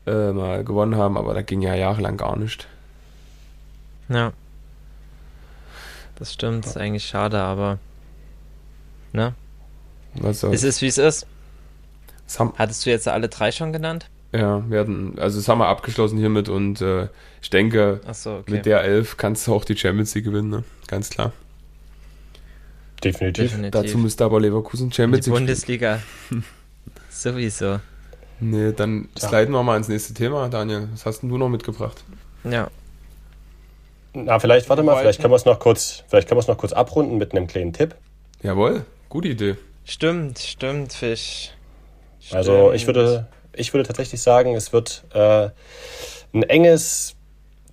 äh, mal gewonnen haben, aber da ging ja jahrelang gar nicht.
Ja. Das stimmt, ist eigentlich schade, aber. Ne?
Was soll's.
Es ist wie es ist.
Haben,
Hattest du jetzt alle drei schon genannt?
ja, wir hatten, also das haben wir abgeschlossen hiermit und äh, ich denke,
Achso, okay.
mit der Elf kannst du auch die Champions League gewinnen, ne? Ganz klar.
Definitiv.
Dazu
Definitiv.
müsste aber Leverkusen Champions League spielen.
Bundesliga. Sowieso.
Nee, dann
Ja.
sliden wir mal ins nächste Thema, Daniel. Was hast denn du noch mitgebracht?
Ja.
Na, vielleicht, warte mal, vielleicht können wir es noch kurz, vielleicht können wir es noch kurz abrunden mit einem kleinen Tipp.
Jawohl, gute Idee.
Stimmt, stimmt, Fisch.
Also
Stimmt.
ich würde, ich würde tatsächlich sagen, es wird äh, ein enges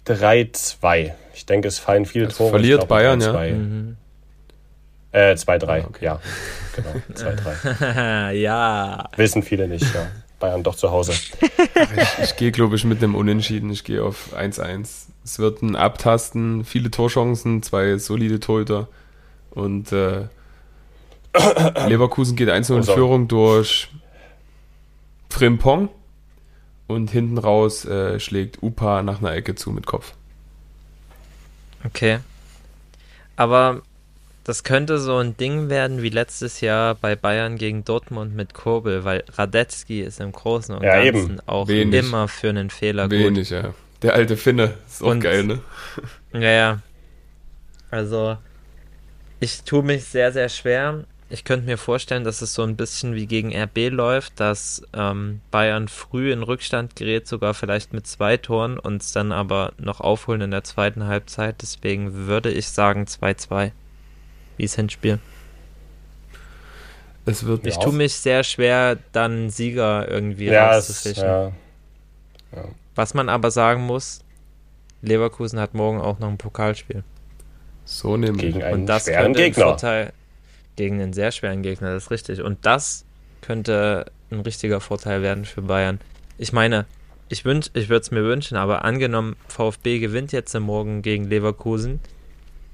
3-2. Ich denke, es fallen viele
Also
Tore.
verliert Bayern, ja?
3-2.
Mhm.
Äh, 2-3,
Ah, okay.
ja. Genau, 2-3.
ja.
Wissen viele nicht, ja. Bayern doch zu Hause.
Ich gehe, glaube ich, mit einem Unentschieden. Ich gehe auf 1-1. Es wird ein Abtasten, viele Torchancen, zwei solide Torhüter. Und äh, Leverkusen geht 1 in
Also-
Führung durch Frimpong. Und hinten raus äh, schlägt Upa nach einer Ecke zu mit Kopf.
Okay. Aber das könnte so ein Ding werden wie letztes Jahr bei Bayern gegen Dortmund mit Kurbel, weil Radetzky ist im Großen und
Ja,
Ganzen
eben.
auch
Wenig.
immer für einen Fehler gut.
Wenig, ja. Der alte Finne. Ist auch
Und-
geil, ne?
Ja, ja. Also, ich tue mich sehr, sehr schwer. Ich könnte mir vorstellen, dass es so ein bisschen wie gegen RB läuft, dass ähm, Bayern früh in Rückstand gerät, sogar vielleicht mit zwei Toren und es dann aber noch aufholen in der zweiten Halbzeit. Deswegen würde ich sagen 2-2. Wie es Hinspiel.
Es wird
Ich
Ja,
tue mich sehr schwer, dann einen Sieger irgendwie
Ja, es,
rauszufischen.
ja,
Was man aber sagen muss, Leverkusen hat morgen auch noch ein Pokalspiel.
so nämlich.
gegen einen
Und das
schweren
könnte ein
Gegner.
Vorteil gegen einen sehr schweren Gegner, das ist richtig. Und das könnte ein richtiger Vorteil werden für Bayern. Ich meine, ich, wünsch, ich würde es mir wünschen, aber angenommen, VfB gewinnt jetzt morgen gegen Leverkusen.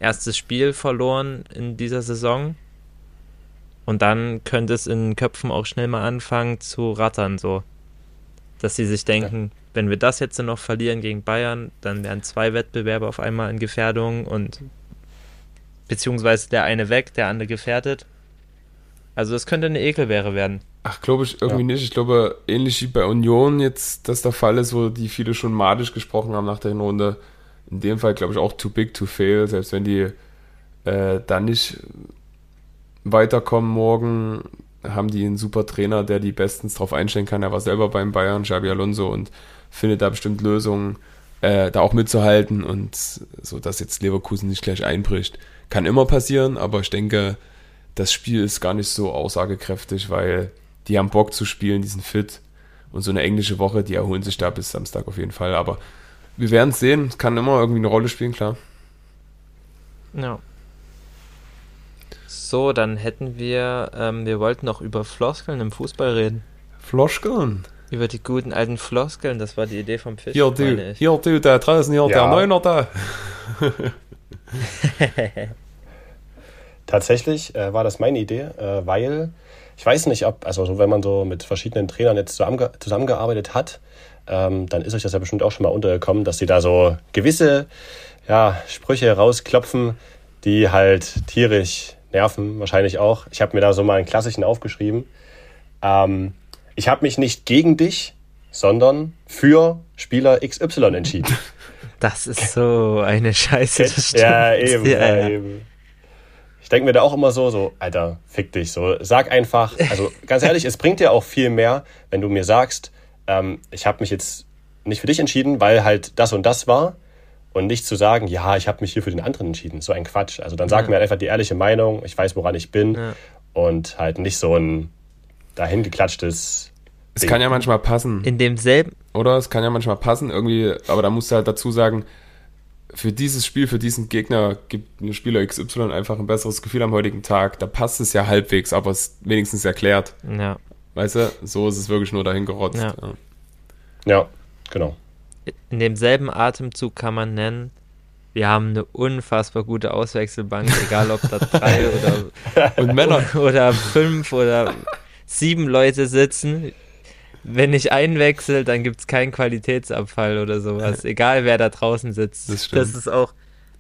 Erstes Spiel verloren in dieser Saison. Und dann könnte es in den Köpfen auch schnell mal anfangen zu rattern, so. Dass sie sich denken, wenn wir das jetzt noch verlieren gegen Bayern, dann wären zwei Wettbewerbe auf einmal in Gefährdung und beziehungsweise der eine weg, der andere gefährdet. Also es könnte eine Ekelwehre werden.
Ach, glaube ich irgendwie nicht. Ich glaube, ähnlich wie bei Union jetzt das der Fall ist, wo die viele schon madisch gesprochen haben nach der Hinrunde. In dem Fall glaube ich auch too big to fail, selbst wenn die äh, dann nicht weiterkommen morgen, haben die einen super Trainer, der die bestens drauf einstellen kann. Er war selber beim Bayern, Xabi Alonso, und findet da bestimmt Lösungen, äh, da auch mitzuhalten und so, dass jetzt Leverkusen nicht gleich einbricht. Kann immer passieren, aber ich denke, das Spiel ist gar nicht so aussagekräftig, weil die haben Bock zu spielen, die sind fit. Und so eine englische Woche, die erholen sich da bis Samstag auf jeden Fall. Aber wir werden es sehen. Es kann immer irgendwie eine Rolle spielen, klar.
Ja. So, dann hätten wir, ähm, wir wollten noch über Floskeln im Fußball reden.
Floschkeln.
Über die guten alten Floskeln, das war die Idee vom Fisch.
Hier, du, hier, du, da draußen, hier, der
Ja.
Neuner da.
Tatsächlich äh, war das meine Idee, äh, weil ich weiß nicht, ob, also so, wenn man so mit verschiedenen Trainern jetzt zusammenge zusammengearbeitet hat, ähm, dann ist euch das ja bestimmt auch schon mal untergekommen, dass sie da so gewisse ja, Sprüche rausklopfen, die halt tierisch nerven, wahrscheinlich auch. Ich habe mir da so mal einen klassischen aufgeschrieben. Ähm, ich habe mich nicht gegen dich, sondern für Spieler XY entschieden.
Das ist so eine Scheiße. Das
ja, eben,
Ja,
ja,
ja.
eben. Ich denke mir da auch immer so, so, Alter, fick dich. So, sag einfach, also ganz ehrlich, es bringt dir auch viel mehr, wenn du mir sagst, ähm, ich habe mich jetzt nicht für dich entschieden, weil halt das und das war. Und nicht zu sagen, ja, ich habe mich hier für den anderen entschieden. So ein Quatsch. Also dann sag
Ja.
mir halt einfach die ehrliche Meinung, ich weiß, woran ich bin.
Ja.
Und halt nicht so ein dahingeklatschtes.
Es kann ja manchmal passen,
In demselben,
oder? Es kann ja manchmal passen, irgendwie, aber da musst du halt dazu sagen, für dieses Spiel, für diesen Gegner gibt mir Spieler XY einfach ein besseres Gefühl am heutigen Tag. Da passt es ja halbwegs, aber es ist wenigstens erklärt.
ja,
Weißt du, so ist es wirklich nur dahin gerotzt.
Ja.
Ja.
Ja, genau.
in demselben Atemzug kann man nennen, wir haben eine unfassbar gute Auswechselbank, egal ob da drei oder
Und Männer,
oder fünf oder sieben Leute sitzen. Wenn ich einwechsel, dann gibt es keinen Qualitätsabfall oder sowas. Egal wer da draußen sitzt.
Das stimmt.
ist auch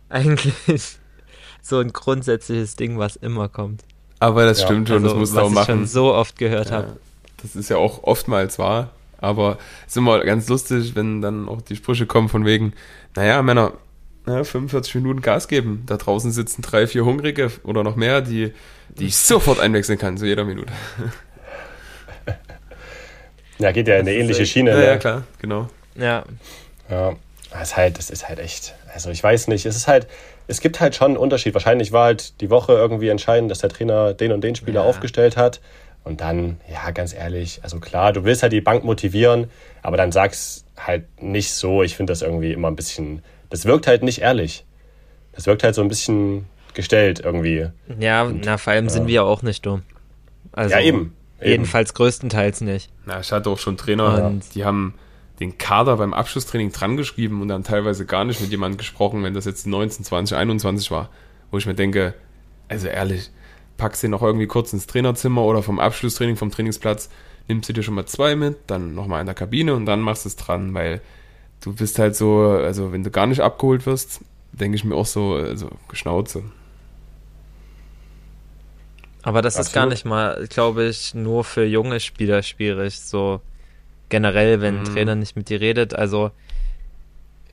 eigentlich so ein grundsätzliches Ding, was immer kommt.
Aber das
Ja,
stimmt schon, das
Also,
musst du
was
auch
ich
machen.
schon so oft gehört
Ja,
habe.
das ist ja auch oftmals wahr, aber es ist immer ganz lustig, wenn dann auch die Sprüche kommen von wegen, naja, Männer, ja, 45 Minuten Gas geben. Da draußen sitzen drei, vier Hungrige oder noch mehr, die, die ich sofort einwechseln kann, zu jeder Minute.
Ja, geht ja in eine ähnliche
echt-
Schiene.
Ja,
ne?
ja, klar, genau.
Ja,
Ja, das ist halt, das ist halt echt. Also ich weiß nicht, es ist halt, es gibt halt schon einen Unterschied. Wahrscheinlich war halt die Woche irgendwie entscheidend, dass der Trainer den und den Spieler
Ja.
aufgestellt hat. Und dann, ja, ganz ehrlich, also klar, du willst halt die Bank motivieren, aber dann sag's halt nicht so. Ich finde das irgendwie immer ein bisschen das wirkt halt nicht ehrlich. Das wirkt halt so ein bisschen gestellt irgendwie.
Ja, Und, na, vor allem ja. sind wir auch nicht dumm.
Also, ja, eben.
Jedenfalls größtenteils nicht.
Na, ich hatte auch schon Trainer, und die haben den Kader beim Abschlusstraining dran geschrieben und dann teilweise gar nicht mit jemandem gesprochen, wenn das jetzt 19, 20, 21 war. Wo ich mir denke, also ehrlich, packst den noch irgendwie kurz ins Trainerzimmer oder vom Abschlusstraining, vom Trainingsplatz, nimmst du dir schon mal zwei mit, dann nochmal in der Kabine und dann machst du es dran, weil du bist halt so, also wenn du gar nicht abgeholt wirst, denke ich mir auch so, also Geschnauze.
Aber das Absolut. ist gar nicht mal, glaube ich, nur für junge Spieler schwierig. So generell, wenn mhm. ein Trainer nicht mit dir redet. Also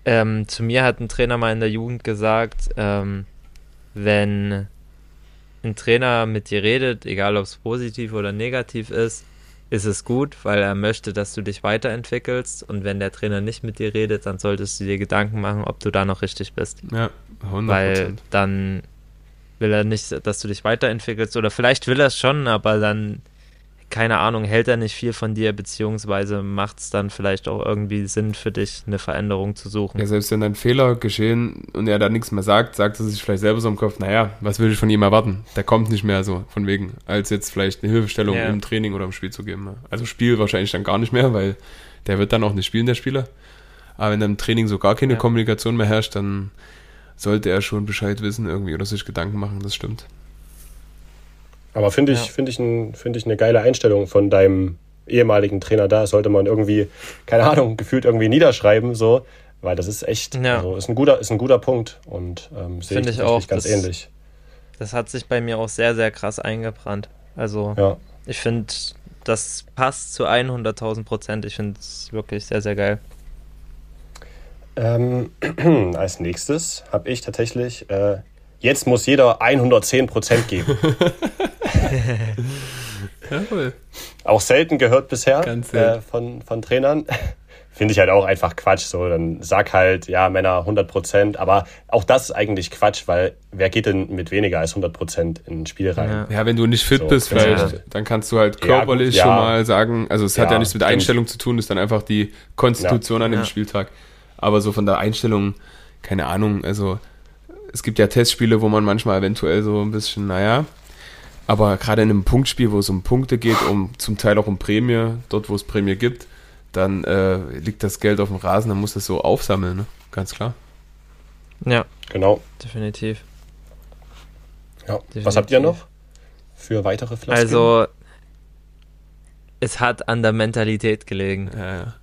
ähm, zu mir hat ein Trainer mal in der Jugend gesagt, ähm, wenn ein Trainer mit dir redet, egal ob es positiv oder negativ ist, ist es gut, weil er möchte, dass du dich weiterentwickelst. Und wenn der Trainer nicht mit dir redet, dann solltest du dir Gedanken machen, ob du da noch richtig bist.
Ja, 100%.
Weil dann will er nicht, dass du dich weiterentwickelst. Oder vielleicht will er es schon, aber dann keine Ahnung, hält er nicht viel von dir, beziehungsweise macht es dann vielleicht auch irgendwie Sinn für dich, eine Veränderung zu suchen.
Ja, selbst wenn ein Fehler geschehen und er da nichts mehr sagt, sagt er sich vielleicht selber so im Kopf, naja, was will ich von ihm erwarten? Der kommt nicht mehr so, von wegen, als jetzt vielleicht eine Hilfestellung ja. im Training oder im Spiel zu geben. Also Spiel wahrscheinlich dann gar nicht mehr, weil der wird dann auch nicht spielen, der Spieler. Aber wenn dann im Training so gar keine ja. Kommunikation mehr herrscht, dann sollte er schon Bescheid wissen irgendwie oder sich Gedanken machen, das stimmt.
Aber finde ich, ja. finde ich, ein, find ich eine geile Einstellung von deinem ehemaligen Trainer da. Sollte man irgendwie, keine Ahnung, gefühlt irgendwie niederschreiben, so, weil das ist echt, ja. also ist ein guter, ist ein guter Punkt und ähm, sehe ich, ich auch ganz das, ähnlich.
Das hat sich bei mir auch sehr, sehr krass eingebrannt. Also ja. ich finde, das passt zu 100.000 Prozent. Ich finde es wirklich sehr, sehr geil.
Ähm, als nächstes habe ich tatsächlich, äh, jetzt muss jeder 110 Prozent geben. Jawohl. Auch selten gehört bisher äh, von, von Trainern. Finde ich halt auch einfach Quatsch. So, dann sag halt, ja, Männer 100 Prozent. Aber auch das ist eigentlich Quatsch, weil wer geht denn mit weniger als 100 Prozent in ein Spiel rein?
Ja. ja, wenn du nicht fit so, bist, vielleicht, ja. dann kannst du halt körperlich ja, schon mal sagen, also es hat ja nichts mit Einstellung zu tun, ist dann einfach die Konstitution an dem Spieltag. Aber so von der Einstellung, keine Ahnung, also es gibt ja Testspiele, wo man manchmal eventuell so ein bisschen, naja, aber gerade in einem Punktspiel, wo es um Punkte geht, um zum Teil auch um Prämie, dort wo es Prämie gibt, dann äh, liegt das Geld auf dem Rasen, dann muss das so aufsammeln, ne? ganz klar.
Ja,
genau.
Definitiv.
Ja. Definitiv. Was habt ihr noch für weitere
Flaschen? Also, es hat an der Mentalität gelegen.
Ja, ja.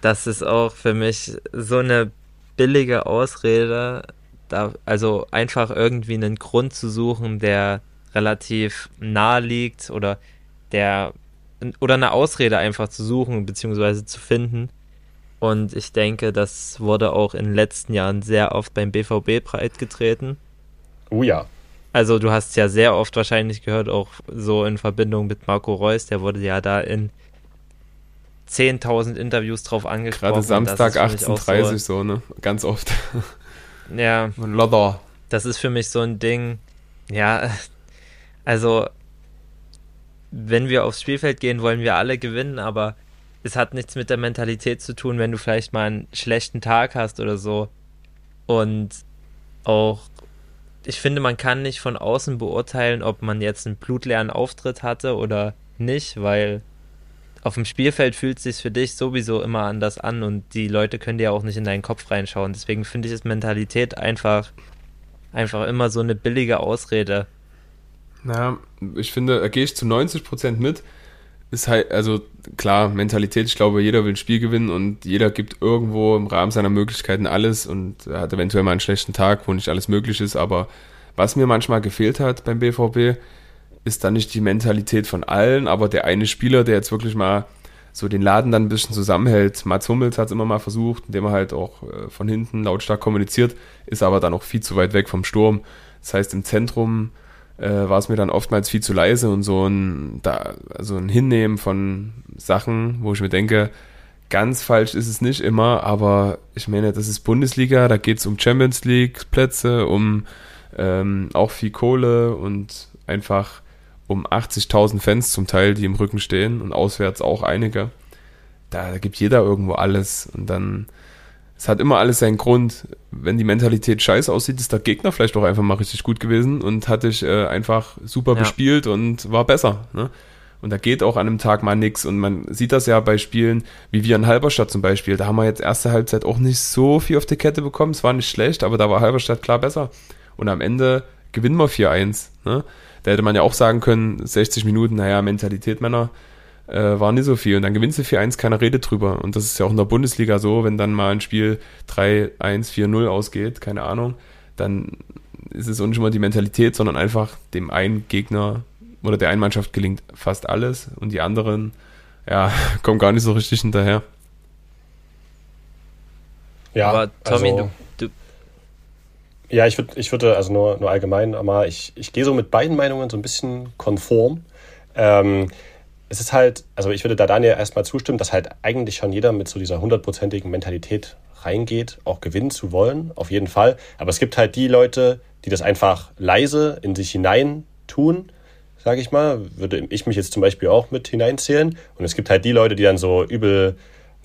Das ist auch für mich so eine billige Ausrede, da, also einfach irgendwie einen Grund zu suchen, der relativ nahe liegt oder der oder eine Ausrede einfach zu suchen bzw. zu finden. Und ich denke, das wurde auch in den letzten Jahren sehr oft beim BVB breitgetreten.
Oh ja.
Also du hast ja sehr oft wahrscheinlich gehört, auch so in Verbindung mit Marco Reus, der wurde ja da in 10.000 Interviews drauf angesprochen.
Gerade Samstag 18.30 so, so, ne? Ganz oft.
Ja.
Lodder.
Das ist für mich so ein Ding, ja, also, wenn wir aufs Spielfeld gehen, wollen wir alle gewinnen, aber es hat nichts mit der Mentalität zu tun, wenn du vielleicht mal einen schlechten Tag hast oder so. Und auch, ich finde, man kann nicht von außen beurteilen, ob man jetzt einen blutleeren Auftritt hatte oder nicht, weil auf dem Spielfeld fühlt es sich für dich sowieso immer anders an und die Leute können dir auch nicht in deinen Kopf reinschauen. Deswegen finde ich es Mentalität einfach, einfach immer so eine billige Ausrede.
Na, ich finde, da gehe ich zu 90 Prozent mit. Ist halt, also klar, Mentalität, ich glaube, jeder will ein Spiel gewinnen und jeder gibt irgendwo im Rahmen seiner Möglichkeiten alles und hat eventuell mal einen schlechten Tag, wo nicht alles möglich ist, aber was mir manchmal gefehlt hat beim BVB, ist dann nicht die Mentalität von allen, aber der eine Spieler, der jetzt wirklich mal so den Laden dann ein bisschen zusammenhält. Mats Hummels hat es immer mal versucht, indem er halt auch äh, von hinten lautstark kommuniziert, ist aber dann auch viel zu weit weg vom Sturm. Das heißt, im Zentrum äh, war es mir dann oftmals viel zu leise und so ein, da, also ein Hinnehmen von Sachen, wo ich mir denke, ganz falsch ist es nicht immer, aber ich meine, das ist Bundesliga, da geht es um Champions League Plätze, um ähm, auch viel Kohle und einfach um 80.000 Fans zum Teil, die im Rücken stehen und auswärts auch einige. Da, da gibt jeder irgendwo alles und dann es hat immer alles seinen Grund. Wenn die Mentalität scheiße aussieht, ist der Gegner vielleicht auch einfach mal richtig gut gewesen und hat dich äh, einfach super
Ja.
bespielt und war besser. Ne? Und da geht auch an einem Tag mal nix. Und man sieht das ja bei Spielen wie wir in Halberstadt zum Beispiel. Da haben wir jetzt erste Halbzeit auch nicht so viel auf die Kette bekommen. Es war nicht schlecht, aber da war Halberstadt klar besser. Und am Ende gewinnen wir 4-1. Ne? Da hätte man ja auch sagen können, 60 Minuten, naja, Mentalität, Männer, äh, war nicht so viel. Und dann gewinnst du 4-1, keiner redet drüber. Und das ist ja auch in der Bundesliga so, wenn dann mal ein Spiel 3-1, 4-0 ausgeht, keine Ahnung, dann ist es auch nicht immer die Mentalität, sondern einfach dem einen Gegner oder der einen Mannschaft gelingt fast alles und die anderen, ja, kommen gar nicht so richtig hinterher.
Ja,
Aber Tommy,
also,
du, du,
Ja, ich würde, ich würde, also nur, nur allgemein, aber ich, ich gehe so mit beiden Meinungen so ein bisschen konform. Ähm, es ist halt, also ich würde da Daniel erstmal zustimmen, dass halt eigentlich schon jeder mit so dieser hundertprozentigen Mentalität reingeht, auch gewinnen zu wollen, auf jeden Fall. Aber es gibt halt die Leute, die das einfach leise in sich hinein tun, sage ich mal. Würde ich mich jetzt zum Beispiel auch mit hineinzählen. Und es gibt halt die Leute, die dann so übel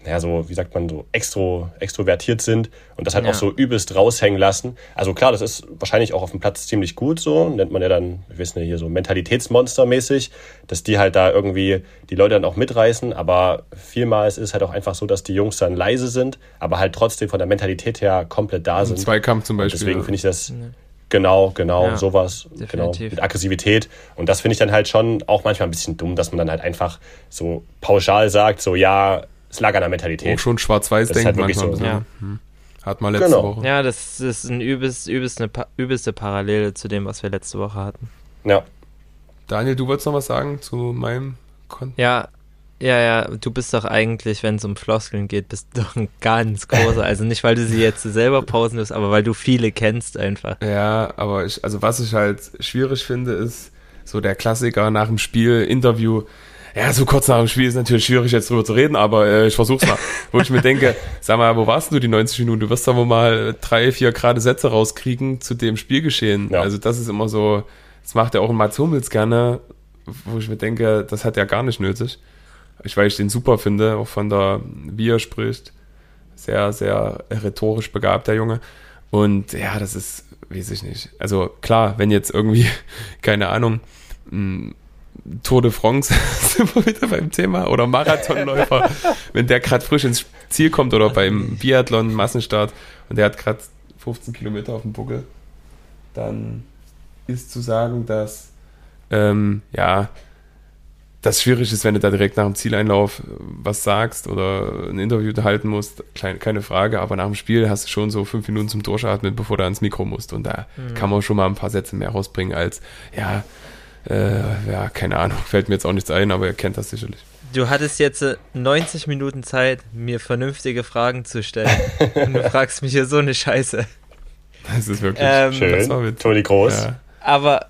naja, so, wie sagt man, so extro, extrovertiert sind und das halt
Ja.
auch so übelst raushängen lassen. Also klar, das ist wahrscheinlich auch auf dem Platz ziemlich gut so, nennt man ja dann, wir wissen ja hier so Mentalitätsmonster-mäßig, dass die halt da irgendwie die Leute dann auch mitreißen, aber vielmals ist es halt auch einfach so, dass die Jungs dann leise sind, aber halt trotzdem von der Mentalität her komplett da
Im
sind.
Zweikampf zum
Und
Beispiel.
deswegen finde ich das genau, genau,
Ja,
sowas, genau,
definitiv.
mit Aggressivität. Und das finde ich dann halt schon auch manchmal ein bisschen dumm, dass man dann halt einfach so pauschal sagt, so ja, es lag an der Mentalität.
auch schon schwarz-weiß
Das ist
denkt
halt
manchmal.
so,
ein
ja.
bisschen. Hm. Hat mal letzte
Genau.
Woche.
ja, das ist ein übelst, übelst eine, übelste Parallele zu dem, was wir letzte Woche hatten.
Ja.
Daniel, du wolltest noch was sagen zu meinem Kon
Ja, ja, ja, du bist doch eigentlich, wenn es um Floskeln geht, bist du doch ein ganz großer. Also nicht, weil du sie jetzt selber pausen wirst, aber weil du viele kennst einfach.
Ja, aber ich, also was ich halt schwierig finde, ist so der Klassiker nach dem Spiel, Interview. Ja, so kurz nach dem Spiel ist natürlich schwierig, jetzt drüber zu reden, aber äh, ich versuch's mal. wo ich mir denke, sag mal, wo warst du die 90 Minuten? Du wirst doch wohl mal drei, vier gerade Sätze rauskriegen zu dem Spielgeschehen.
Ja.
Also das ist immer so, das macht ja auch ein Mats Hummels gerne, wo ich mir denke, das hat er gar nicht nötig. Ich, weil ich den super finde, auch von der, wie er spricht. Sehr, sehr rhetorisch begabt, der Junge. Und ja, das ist, weiß ich nicht. Also klar, wenn jetzt irgendwie, keine Ahnung, ein Tour de France, sind wir wieder beim Thema, oder Marathonläufer, wenn der gerade frisch ins Ziel kommt oder beim Biathlon, Massenstart und der hat gerade 15 Kilometer auf dem Buckel, dann ist zu sagen, dass ähm, ja, das schwierig ist, wenn du da direkt nach dem Zieleinlauf was sagst oder ein Interview halten musst, keine Frage, aber nach dem Spiel hast du schon so fünf Minuten zum Durchatmen, bevor du ans Mikro musst. Und da kann man schon mal ein paar Sätze mehr rausbringen als, ja, äh, ja, keine Ahnung, fällt mir jetzt auch nichts ein, aber ihr kennt das sicherlich.
Du hattest jetzt äh, 90 Minuten Zeit, mir vernünftige Fragen zu stellen. Und du fragst mich hier so eine Scheiße.
Das ist wirklich,
Ähm,
Schön. Toni Groß.
ja,
Aber,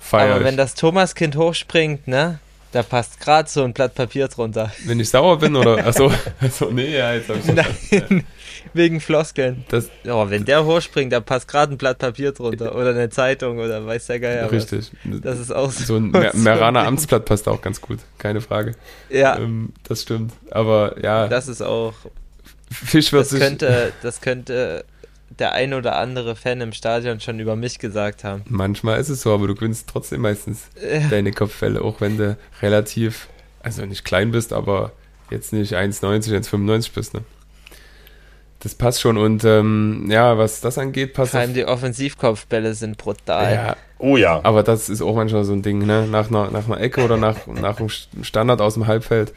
feier
aber
ich.
wenn das Thomaskind hochspringt, ne? Da passt gerade so ein Blatt Papier drunter.
Wenn ich sauer bin oder, achso, achso nee, ja, jetzt hab ich
Nein, wegen Floskeln.
das,
Oh, wenn der hochspringt, da passt gerade ein Blatt Papier drunter. Oder eine Zeitung oder weiß der Geier was.
richtig.
Das ist auch
so ein Mer Meraner Amtsblatt passt auch ganz gut, keine Frage.
Ja,
Ähm, das stimmt. Aber ja,
das ist auch.
Fisch wird
Das
sich.
könnte, das könnte der ein oder andere Fan im Stadion schon über mich gesagt haben.
Manchmal ist es so, aber du gewinnst trotzdem meistens
Ja.
deine Kopffälle, auch wenn du relativ, also nicht klein bist, aber jetzt nicht 1,90, 1,95 bist, ne? Das passt schon und ähm, ja, was das angeht, passt
Vor allem die Offensivkopfbälle sind brutal.
ja,
Oh ja.
aber das ist auch manchmal so ein Ding, ne? Nach einer, nach einer Ecke oder nach, nach einem Standard aus dem Halbfeld,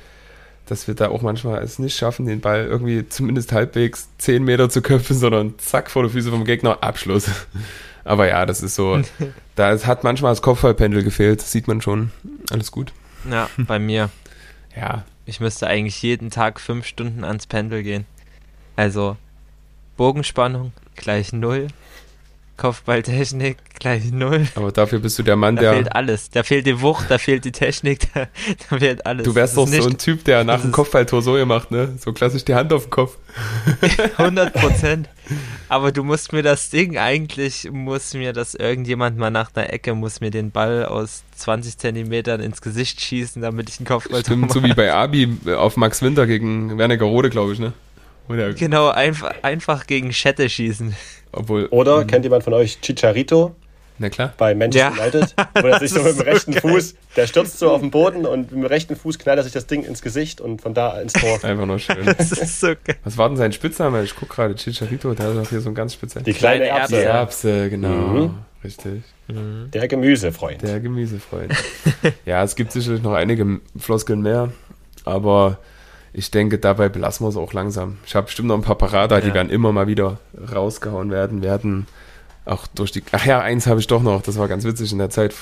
dass wir da auch manchmal es nicht schaffen, den Ball irgendwie zumindest halbwegs 10 Meter zu köpfen, sondern zack vor der Füße vom Gegner, Abschluss. Aber ja, das ist so, da hat manchmal das Kopfballpendel gefehlt, das sieht man schon. Alles gut.
Ja, bei mir.
Ja,
Ich müsste eigentlich jeden Tag fünf Stunden ans Pendel gehen. Also Bogenspannung gleich null, Kopfballtechnik gleich null.
aber dafür bist du der Mann,
Da
der.
fehlt alles. Da fehlt die Wucht, da fehlt die Technik, da, da fehlt alles.
Du wärst doch so ein Typ, der nach dem Kopfballtor so gemacht, ne? So klassisch die Hand auf den Kopf.
100 Prozent. Aber du musst mir das Ding eigentlich, muss mir das irgendjemand mal nach einer Ecke, muss mir den Ball aus 20 Zentimetern ins Gesicht schießen, damit ich einen Kopfball
Stimmt, so wie bei Abi äh, auf Max Winter gegen Werniger Rode, glaube ich, ne? Oder,
Genau, einfach, einfach gegen Schette schießen.
obwohl,
Oder kennt jemand von euch Chicharito
na klar.
bei Manchester
Ja.
United? Wo er sich so mit dem
so
rechten
geil.
Fuß, der stürzt so auf den Boden und mit dem rechten Fuß knallt er sich das Ding ins Gesicht und von da ins Tor.
Einfach nur schön.
Das ist so geil.
Was war denn sein Spitzname? Ich guck gerade, Chicharito, der hat doch hier so ein ganz spezielles.
Die kleine
Kleine
Erbse,
Die. Erbse, genau.
Mhm.
Richtig.
der Gemüsefreund.
Der Gemüsefreund. ja, es gibt sicherlich noch einige Floskeln mehr, aber ich denke, dabei belassen wir es auch langsam. Ich habe bestimmt noch ein paar Parada, die
Ja.
werden immer mal wieder rausgehauen werden, werden auch durch die. Ach ja, eins habe ich doch noch, das war ganz witzig in der Zeit.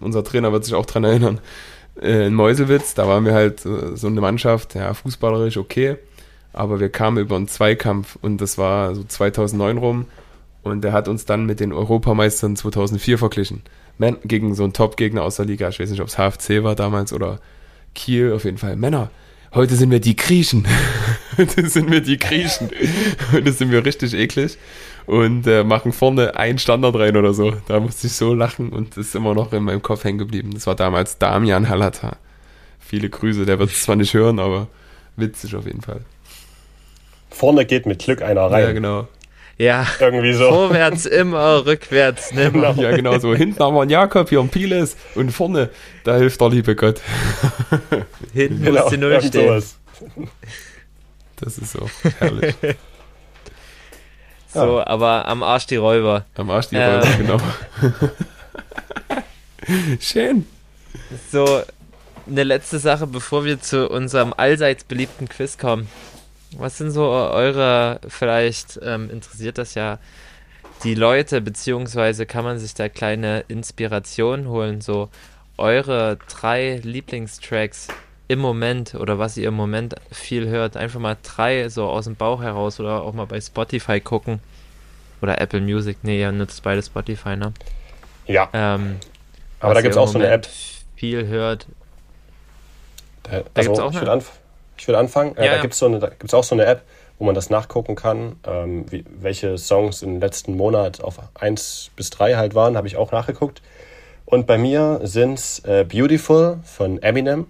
Unser Trainer wird sich auch dran erinnern. Äh, In Meuselwitz, da waren wir halt äh, so eine Mannschaft, ja, fußballerisch okay, aber wir kamen über einen Zweikampf und das war so 2009 rum und der hat uns dann mit den Europameistern 2004 verglichen. Män gegen so einen Top-Gegner aus der Liga. Ich weiß nicht, ob es HFC war damals oder Kiel. Auf jeden Fall. Männer, heute sind wir die Griechen. heute sind wir die Griechen. Heute sind wir richtig eklig und äh, machen vorne einen Standard rein oder so. Da musste ich so lachen und ist immer noch in meinem Kopf hängen geblieben. Das war damals Damian Halata. Viele Grüße, der wird es zwar nicht hören, aber witzig auf jeden Fall.
Vorne geht mit Glück einer rein.
Ja, genau.
Ja,
Irgendwie so.
vorwärts immer, rückwärts nimmer.
Ja, genau so. Hinten haben wir einen Jakob, hier ein Piles und vorne, da hilft der liebe Gott.
Hinten
Genau,
muss die Null stehen.
sowas.
Das ist so herrlich.
So, aber am Arsch die Räuber.
Am Arsch die
Ähm.
Räuber, genau. Schön.
So, eine letzte Sache, bevor wir zu unserem allseits beliebten Quiz kommen. Was sind so eure, vielleicht ähm, interessiert das ja die Leute, beziehungsweise kann man sich da kleine Inspirationen holen, so eure drei Lieblingstracks im Moment oder was ihr im Moment viel hört. Einfach mal drei so aus dem Bauch heraus oder auch mal bei Spotify gucken. Oder Apple Music. Nee, ihr nutzt beide Spotify, ne?
Ja,
Ähm,
aber da gibt es auch so eine App.
Viel hört.
Da,
gibt's
also,
auch
ich
eine?
würde ich würd anfangen. Äh,
Ja,
da
ja.
gibt es so eine, gibt's auch so eine App, wo man das nachgucken kann, ähm, wie, welche Songs im letzten Monat auf 1 bis 3 halt waren, habe ich auch nachgeguckt. Und bei mir sind es äh, Beautiful von Eminem.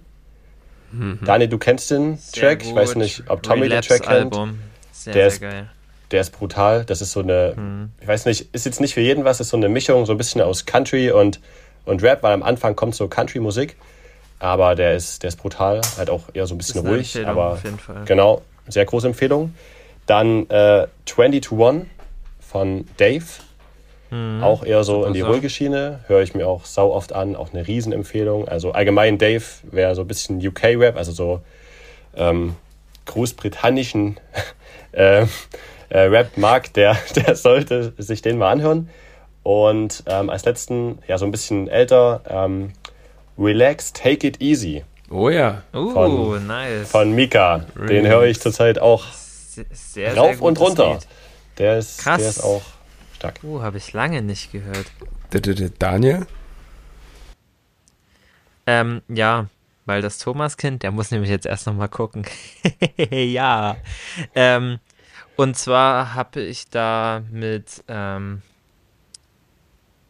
Dani, du kennst den
Sehr
Track. Ich weiß
gut.
nicht, ob Tommy den
Relapse
Track kennt.
Album. Sehr,
Der
sehr
ist-
geil.
Der ist brutal. Das ist so eine,
Mhm.
ich weiß nicht, ist jetzt nicht für jeden was, ist so eine Mischung, so ein bisschen aus Country und, und Rap, weil am Anfang kommt so Country-Musik. Aber der ist, der ist brutal, halt auch eher so ein bisschen ruhig,
Empfehlung
aber
auf jeden Fall.
genau, sehr große Empfehlung. Dann äh, 20 to 1 von Dave. Auch eher so
Mhm. Super
in die ruhige Schiene. Höre ich mir auch sau oft an. Auch eine Riesenempfehlung. Also allgemein Dave wäre so ein bisschen UK-Rap, also so ähm, großbritannischen äh, äh, Rap mag, der, der sollte sich den mal anhören. Und ähm, als letzten, ja, so ein bisschen älter, ähm, Relax, Take It Easy
Oh ja.
Uh,
Von-
nice.
von Mika. Den höre ich zurzeit auch
sehr, sehr,
rauf
sehr
und runter.
Lied.
Der ist,
Krass.
der ist auch stark.
Uh, habe ich lange nicht gehört.
Daniel?
Ähm, ja, weil das Thomas-Kind, der muss nämlich jetzt erst noch mal gucken. ja. Ähm, und zwar habe ich da mit ähm,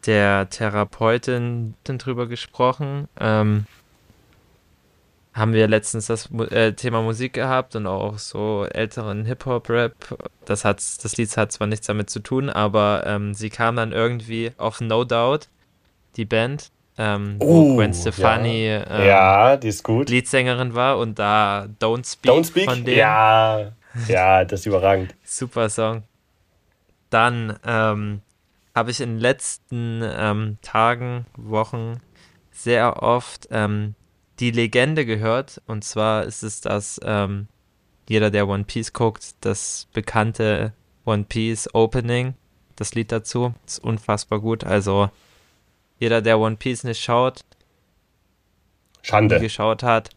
der Therapeutin drüber gesprochen. Ähm, haben wir letztens das äh, Thema Musik gehabt und auch so älteren Hip-Hop-Rap. Das, hat's- das Lied hat zwar nichts damit zu tun, aber ähm, sie kam dann irgendwie auf No Doubt, die Band, ähm, wo
Oh,
Gwen Stefani ähm,
ja, die ist gut.
Leadsängerin war und da Don't Speak,
Don't Speak?
von denen.
Ja, ja, das ist überragend.
Super Song. Dann ähm, habe ich in den letzten ähm, Tagen, Wochen sehr oft ähm, die Legende gehört. Und zwar ist es das, ähm, jeder, der One Piece guckt, das bekannte One Piece Opening, das Lied dazu. Ist unfassbar gut. Also jeder, der One Piece nicht schaut,
Schande.
geschaut hat.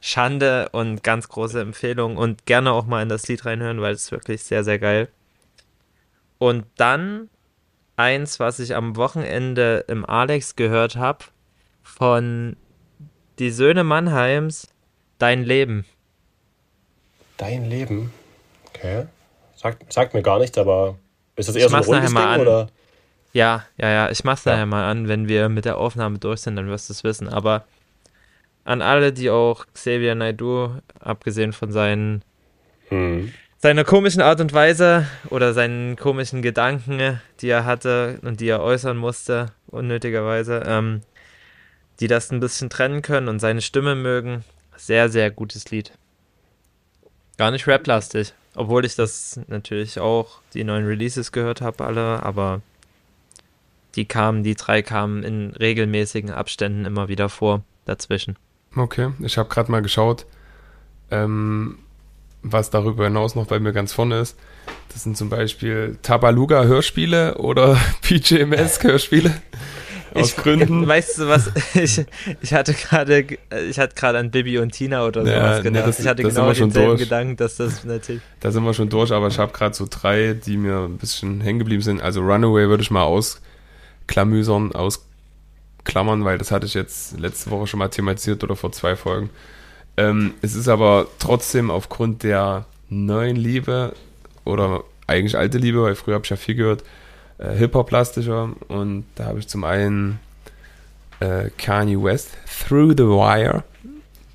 Schande und ganz große Empfehlung und gerne auch mal in das Lied reinhören, weil es wirklich sehr, sehr geil. Und dann eins, was ich am Wochenende im Alex gehört habe, von Die Söhne Mannheims, Dein Leben.
Dein Leben. Okay. Sagt, sagt mir gar nichts, aber ist das eher
Ich
so ein rundes
mal
Ding
an.
oder?
Ja, ja, ja, ich mach's
Ja.
nachher mal an, wenn wir mit der Aufnahme durch sind, dann wirst du es wissen. Aber an alle, die auch Xavier Naidoo, abgesehen von seinen
Hm.
Seiner komischen Art und Weise oder seinen komischen Gedanken, die er hatte und die er äußern musste, unnötigerweise, ähm, die das ein bisschen trennen können und seine Stimme mögen. Sehr, sehr gutes Lied. Gar nicht rap-lastig, obwohl ich das natürlich auch die neuen Releases gehört habe, alle, aber die kamen, die drei kamen in regelmäßigen Abständen immer wieder vor dazwischen.
Okay, ich habe gerade mal geschaut, ähm, was darüber hinaus noch bei mir ganz vorne ist. Das sind zum Beispiel Tabaluga Hörspiele oder PJMS Hörspiele. Aus
ich,
Gründen.
Weißt du was? Ich, ich hatte gerade, ich hatte gerade an Bibi und Tina oder
Ja,
sowas
nee,
gedacht.
das-
ich hatte
das
genau
schon
denselben
durch.
Gedanken, dass das natürlich.
Da sind wir schon durch, aber ich habe gerade so drei, die mir ein bisschen hängen geblieben sind. Also Runaway würde ich mal ausklamüsern, ausklammern, weil das hatte ich jetzt letzte Woche schon mal thematisiert oder vor zwei Folgen. Ähm, es ist aber trotzdem aufgrund der neuen Liebe oder eigentlich alte Liebe, weil früher habe ich ja viel gehört, äh, Hip-Hop-lastischer und da habe ich zum einen äh, Kanye West, Through the Wire.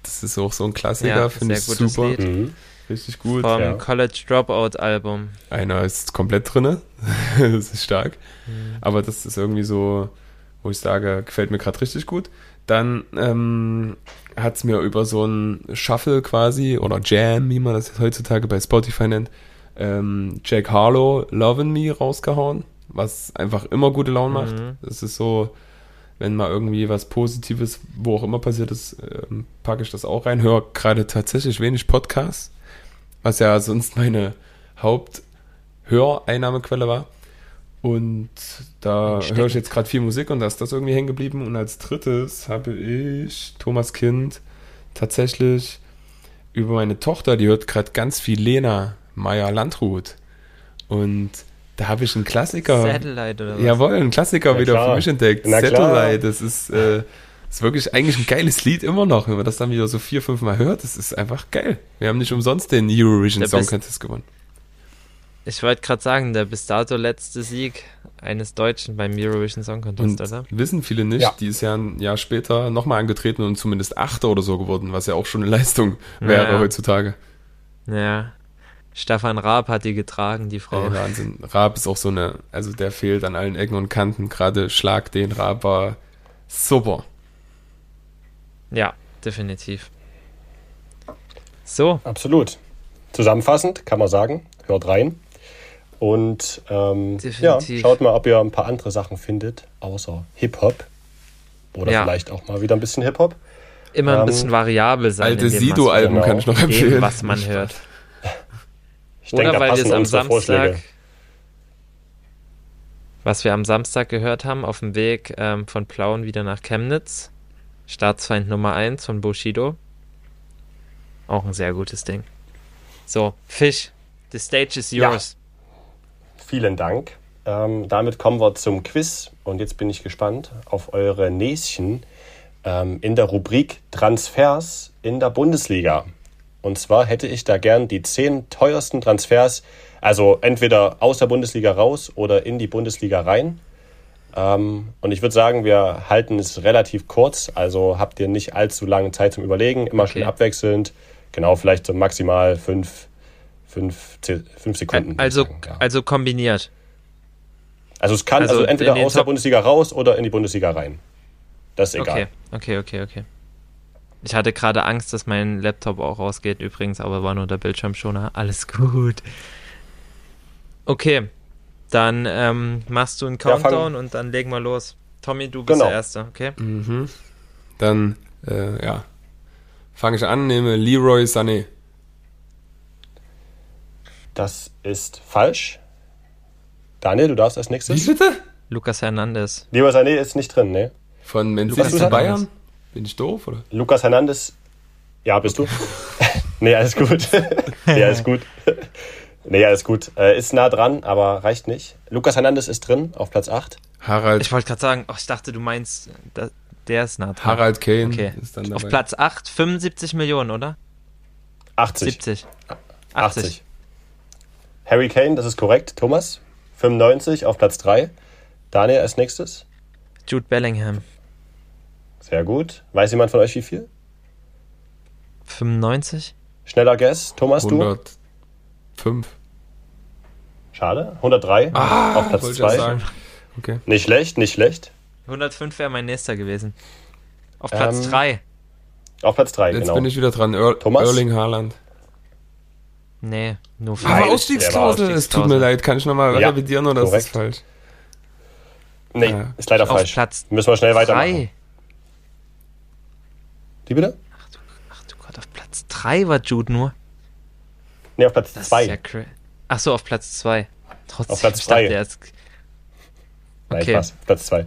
Das ist auch so ein Klassiker,
Ja,
finde ich super.
Lied.
Mhm.
Richtig gut.
Vom
ja.
College Dropout Album.
Einer ist komplett drinne. das ist stark. Aber das ist irgendwie so, wo ich sage, gefällt mir gerade richtig gut. Dann ähm, hat es mir über so ein Shuffle quasi oder Jam, wie man das heutzutage bei Spotify nennt, ähm, Jack Harlow Lovin' Me rausgehauen, was einfach immer gute Laune macht.
Mhm.
Das ist so, wenn mal irgendwie was Positives, wo auch immer passiert ist, ähm, packe ich das auch rein. Höre gerade tatsächlich wenig Podcasts, was ja sonst meine Haupthöreinnahmequelle war. Und da höre ich jetzt gerade viel Musik und da ist das irgendwie hängen geblieben. Und als drittes habe ich Thomas Kind tatsächlich über meine Tochter, die hört gerade ganz viel Lena Meyer Landrut. Und da habe ich einen Klassiker.
Satellite oder was?
Jawohl, ein Klassiker
Ja,
wieder
klar.
für mich entdeckt.
Na klar.
Satellite, das ist, äh, ist wirklich eigentlich ein geiles Lied immer noch. Wenn man das dann wieder so vier, fünf Mal hört, das ist einfach geil. Wir haben nicht umsonst den Eurovision
Der
Song Contest gewonnen.
Ich wollte gerade sagen, der bis dato letzte Sieg eines Deutschen beim Eurovision Song Contest,
Und
oder?
wissen viele nicht,
Ja.
die ist ja ein Jahr später nochmal angetreten und zumindest Achter oder so geworden, was ja auch schon eine Leistung wäre
Ja.
heutzutage.
Ja. Stefan Raab hat die getragen, die Frau.
Ey, Wahnsinn. Raab ist auch so eine, also der fehlt an allen Ecken und Kanten. Gerade Schlag den Raab war super.
Ja, definitiv. So,
Absolut. Zusammenfassend kann man sagen, hört rein. Und ähm, ja, schaut mal, ob ihr ein paar andere Sachen findet, außer Hip-Hop. Oder
Ja.
vielleicht auch mal wieder ein bisschen Hip-Hop.
immer ein
Ähm,
bisschen variabel sein.
Alte Sido-Alben
genau.
kann ich noch empfehlen.
dem, was man hört.
Ich denke,
Oder
da
weil wir es am
unsere Vorschläge.
Samstag, was wir am Samstag gehört haben, auf dem Weg ähm, von Plauen wieder nach Chemnitz. Staatsfeind Nummer 1 von Bushido. Auch ein sehr gutes Ding. So, Fisch, the stage is
Ja. Vielen Dank. Ähm, damit kommen wir zum Quiz und jetzt bin ich gespannt auf eure Näschen ähm, in der Rubrik Transfers in der Bundesliga. Und zwar hätte ich da gern die zehn teuersten Transfers, also entweder aus der Bundesliga raus oder in die Bundesliga rein. Ähm, und ich würde sagen, wir halten es relativ kurz, also habt ihr nicht allzu lange Zeit zum Überlegen, immer schön
Okay.
abwechselnd. Genau, vielleicht so maximal fünf, fünf, fünf Sekunden.
Also,
sagen, ja.
also kombiniert.
Also es kann
Also
also, entweder aus der
Top-
Bundesliga raus oder in die Bundesliga rein. Das ist egal.
Okay, okay, okay, okay. Ich hatte gerade Angst, dass mein Laptop auch ausgeht, übrigens, aber war nur der Bildschirmschoner. Alles gut. Okay, dann ähm, machst du einen
Ja,
Countdown und dann legen wir los. Tommy, du bist
Genau.
der Erste, okay?
Mhm. Dann, äh, ja, fange ich an, nehme Leroy Sané.
Das ist falsch. Daniel, du darfst als
Wie
nächstes.
bitte?
Lukas Hernandez.
Lieber Sané ist nicht drin, ne?
Von Man City zu
Hernandez.
Bayern? Bin ich doof, oder?
Lukas Hernandez. Ja, bist du? nee, alles gut. nee, alles gut. nee, alles gut. Äh, ist nah dran, aber reicht nicht. Lukas Hernandez ist drin auf Platz 8.
Harald,
Ich wollte gerade sagen, oh, ich dachte, du meinst, da, der ist nah dran.
Harald Kane
Okay.
ist dann dabei.
Auf Platz 8, 75 Millionen, oder?
80.
70.
80. Harry Kane, das ist korrekt. Thomas, 95 auf Platz 3. Daniel als nächstes.
Jude Bellingham,
Sehr gut. Weiß jemand von euch wie viel?
95.
Schneller Guess. Thomas, du?
100, Fünf.
Schade. 103 auf Platz
wollte ich ja
2.
sagen. Okay.
Nicht schlecht, nicht schlecht.
105 wäre mein nächster gewesen. Auf Platz
Ähm,
3.
Auf Platz 3,
Jetzt
genau.
bin ich wieder dran. Er
Thomas?
Erling Haaland.
Nee, nur
Nein,
Aber. Ausstiegsklausel, es tut mir leid. Kann ich nochmal
Ja,
revidieren oder
korrekt.
ist das falsch?
Nee,
Ja.
ist leider
Auf
falsch.
Platz
Müssen wir schnell weitermachen.
3.
Die bitte?
Ach du Gott, auf Platz 3 war Jude nur.
Nee, auf Platz
Das
2.
ist ja Ach so, auf Platz 2. Trotzdem,
Auf Platz
ich dachte,
zwei.
der ist-
Nein,
okay.
Spaß. Platz 2.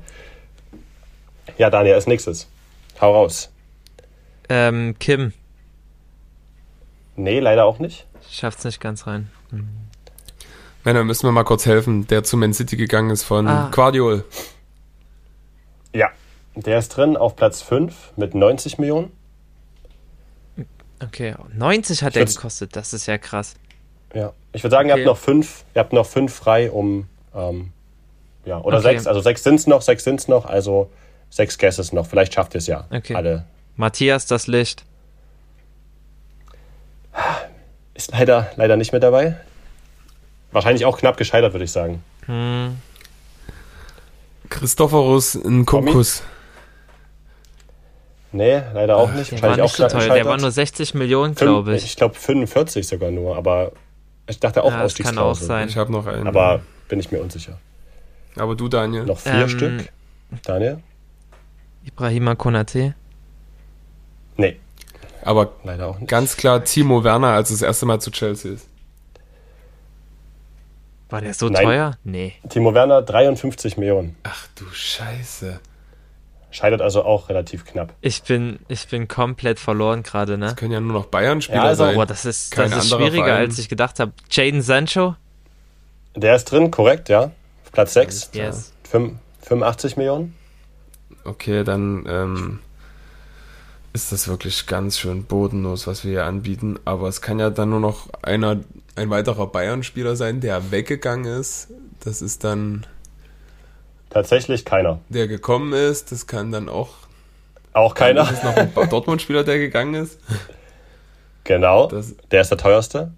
Ja, Daniel, als nächstes. Hau raus.
Ähm, Kim.
Nee, leider auch nicht.
Schafft's nicht ganz rein.
Männer, müssen wir mal kurz helfen, der zu Man City gegangen ist von
Ah.
Guardiol.
Ja, der ist drin auf Platz 5 mit 90 Millionen.
Okay, 90 hat
würd's-
gekostet. Das ist ja krass.
Ja. Ich würde sagen, ihr
Okay.
habt noch fünf, ihr habt noch fünf frei, um ähm, ja, oder
Okay.
sechs, also sechs sind es noch, sechs sind es noch, also sechs Guesses noch. Vielleicht schafft ihr es ja.
Okay.
Alle.
Matthias, das Licht.
Ist leider, leider nicht mit dabei. Wahrscheinlich auch knapp gescheitert, würde ich sagen.
Hm,
Christophorus Nkunkus.
Nee, leider auch nicht.
der war
Wahrscheinlich auch
nicht so
knapp
teuer.
gescheitert.
Der war nur 60 Millionen, glaube ich.
Ich glaube 45 sogar nur, aber ich dachte auch
Ja, das kann auch sein.
Ich habe noch einen.
Aber bin ich mir unsicher.
Aber du, Daniel.
Noch vier
Ähm,
Stück. Daniel?
Ibrahima Konate.
Nee,
Aber
leider auch nicht.
ganz klar Timo Werner, als es das erste Mal zu Chelsea ist.
War der so
Nein.
teuer? Nee.
Timo Werner 53 Millionen.
Ach du Scheiße.
Scheitert also auch relativ knapp.
Ich bin, ich bin komplett verloren gerade, ne?
Das können ja nur noch Bayern-Spieler
Ja, also-
sein.
Boah, das ist,
Kein
das ist schwieriger,
Verein.
als ich gedacht habe. Jaden Sancho?
Der ist drin, korrekt, ja. Auf Platz 6.
Yes.
85 Millionen.
Okay, dann ähm, ist das wirklich ganz schön bodenlos, was wir hier anbieten. Aber es kann ja dann nur noch einer, ein weiterer Bayern-Spieler sein, der weggegangen ist. Das ist dann
Tatsächlich keiner.
der gekommen ist. Das kann dann auch.
Auch keiner.
Das ist noch ein Dortmund-Spieler, der gegangen ist.
Genau.
Das,
Der ist der teuerste.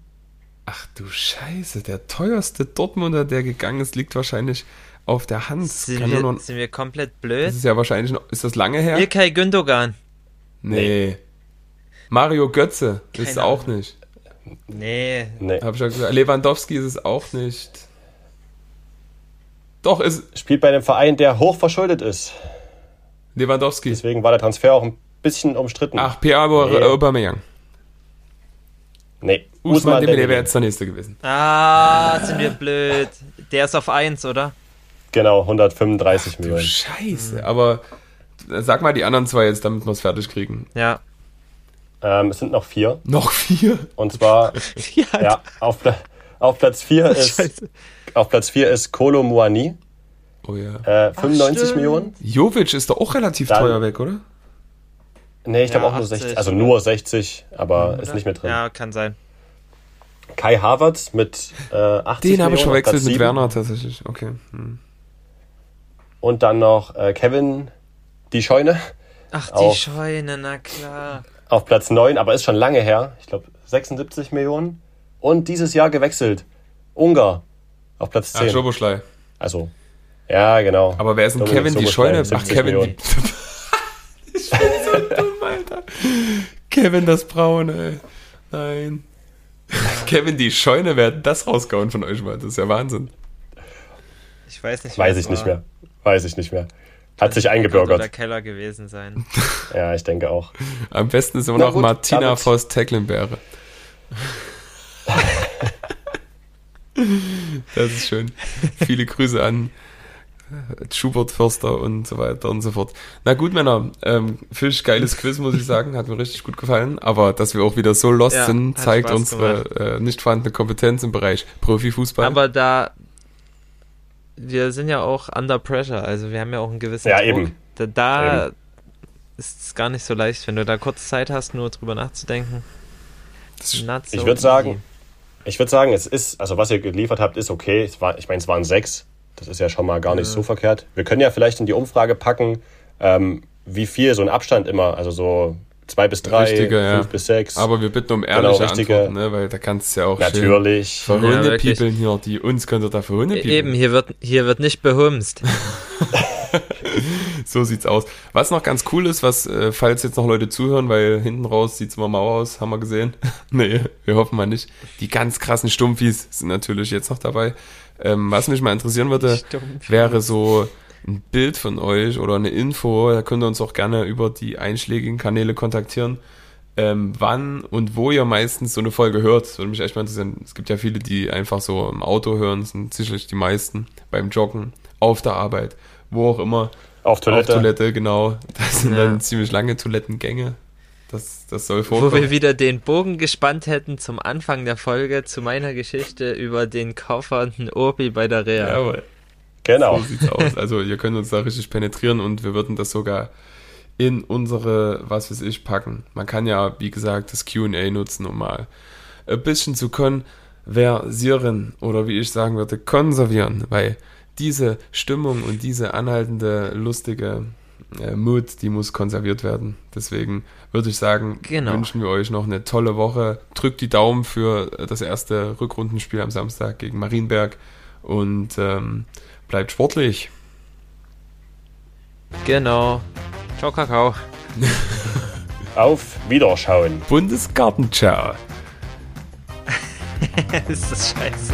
ach du Scheiße, der teuerste Dortmunder, der gegangen ist, liegt wahrscheinlich auf der Hand. Das
Sind
kann ja
wir,
nur,
sind wir komplett
das
blöd?
ist ja wahrscheinlich noch. Ist das lange her?
Ilkay Gündogan.
Nee. Mario Götze ist
Keine
auch
Ahnung.
nicht.
Nee.
Nee.
Hab ich ja gesagt. Lewandowski ist es auch nicht. Doch, ist
Spielt bei einem Verein, der hoch verschuldet ist.
Lewandowski.
Deswegen war der Transfer auch ein bisschen umstritten.
Ach, Pierre
Nee.
Aubameyang.
Nee.
Usman Dembele wäre jetzt der nächste gewesen.
Ah, sind wir blöd. Der ist auf 1, oder?
Genau, 135
Du
Millionen.
Scheiße. Aber sag mal die anderen zwei jetzt, damit wir es fertig kriegen.
Ja.
Ähm, es sind noch vier.
Noch vier?
Und zwar,
ja.
ja, auf, auf Platz 4 ist,
Scheiße.
auf Platz 4 ist Kolo Muani.
Oh ja.
Äh, 95
stimmt.
Millionen.
Jovic ist doch auch relativ
Dann-
teuer weg, oder?
Nee, ich glaube
Ja,
auch nur
80,
60. Also
oder?
nur 60, aber ist nicht mit drin.
Ja, kann sein.
Kai Havertz mit äh, 80
Den habe ich verwechselt mit. Werner tatsächlich. Okay. Hm.
Und dann noch äh, Kevin Die Scheune
Ach, die
Auf.
Scheune, na klar.
auf Platz 9, aber ist schon lange her. Ich glaube 76 Millionen. Und dieses Jahr gewechselt. Ungar auf Platz
Ach,
10.
Schoboschlei.
also, ja, genau.
Aber wer ist denn
Dominik
Kevin die Scheune? Ach,
70
Kevin die... ich bin so dumm, Alter. Kevin das Braune, ey. Nein. Kevin die Scheune, wer hat das rausgehauen von euch mal? Das ist ja Wahnsinn.
Ich weiß nicht,
Weiß ich
es
nicht
war.
mehr. Weiß ich nicht mehr. Hat sich
Oder
eingebürgert.
Keller gewesen sein.
Ja, ich denke auch.
Am besten ist immer
Na
noch
gut,
Martina Voss Tecklenbeere. das ist schön. Viele Grüße an äh, Schubert Förster und so weiter und so fort. Na gut, Männer, ähm, Fisch, geiles Quiz, muss ich sagen. Hat mir richtig gut gefallen. Aber dass wir auch wieder so lost
Ja,
sind, zeigt
Spaß
unsere äh, nicht vorhandene Kompetenz im Bereich Profifußball.
Aber da. Wir sind ja auch under pressure, also wir haben ja auch einen gewissen
Ja,
Druck.
eben.
Da, da ist es gar nicht so leicht, wenn du da kurz Zeit hast, nur drüber nachzudenken. So
Ich würde sagen, ich würde sagen, es ist, also was ihr geliefert habt, ist okay. Es war, ich meine, es waren sechs. Das ist ja schon mal gar nicht so verkehrt. Wir können ja vielleicht in die Umfrage packen, ähm, wie viel so ein Abstand immer, also so zwei bis drei,
Richtige, ja.
fünf bis sechs.
Aber wir bitten um ehrliche
richtige-
Antworten, ne? weil da kannst du ja auch
Natürlich.
schön
Ja,
hier, die uns könnt ihr da verhunde People.
Eben, hier wird, hier wird nicht behumst.
So sieht's aus. Was noch ganz cool ist, was, äh, falls jetzt noch Leute zuhören, weil hinten raus sieht's immer mau aus, haben wir gesehen. nee, wir hoffen mal nicht. Die ganz krassen Stumpfis sind natürlich jetzt noch dabei. Ähm, was mich mal interessieren würde, wäre so ein Bild von euch oder eine Info. Da könnt ihr uns auch gerne über die einschlägigen Kanäle kontaktieren. Ähm, wann und wo ihr meistens so eine Folge hört. Das würde mich echt mal interessieren. Es gibt ja viele, die einfach so im Auto hören, das sind sicherlich die meisten, beim Joggen, auf der Arbeit, wo auch immer.
Auf Toilette.
Auf Toilette, genau. Das sind
Ja.
dann ziemlich lange Toilettengänge. Das, das soll
Wo
vorkommen.
wir wieder den Bogen gespannt hätten zum Anfang der Folge zu meiner Geschichte über den kaufenden Obi bei der Reha.
Jawohl.
Genau.
So sieht's aus. Also ihr könnt uns da richtig penetrieren und wir würden das sogar in unsere, was weiß ich, packen. Man kann ja, wie gesagt, das QA nutzen, um mal ein bisschen zu konversieren oder wie ich sagen würde, konservieren, weil diese Stimmung und diese anhaltende, lustige äh, Mood, die muss konserviert werden. Deswegen würde ich sagen,
Genau.
wünschen wir euch noch eine tolle Woche. Drückt die Daumen für das erste Rückrundenspiel am Samstag gegen Marienberg und ähm, bleibt sportlich.
Genau. Ciao, Kakao.
Auf Wiederschauen.
Bundesgarten, ciao.
ist das scheiße.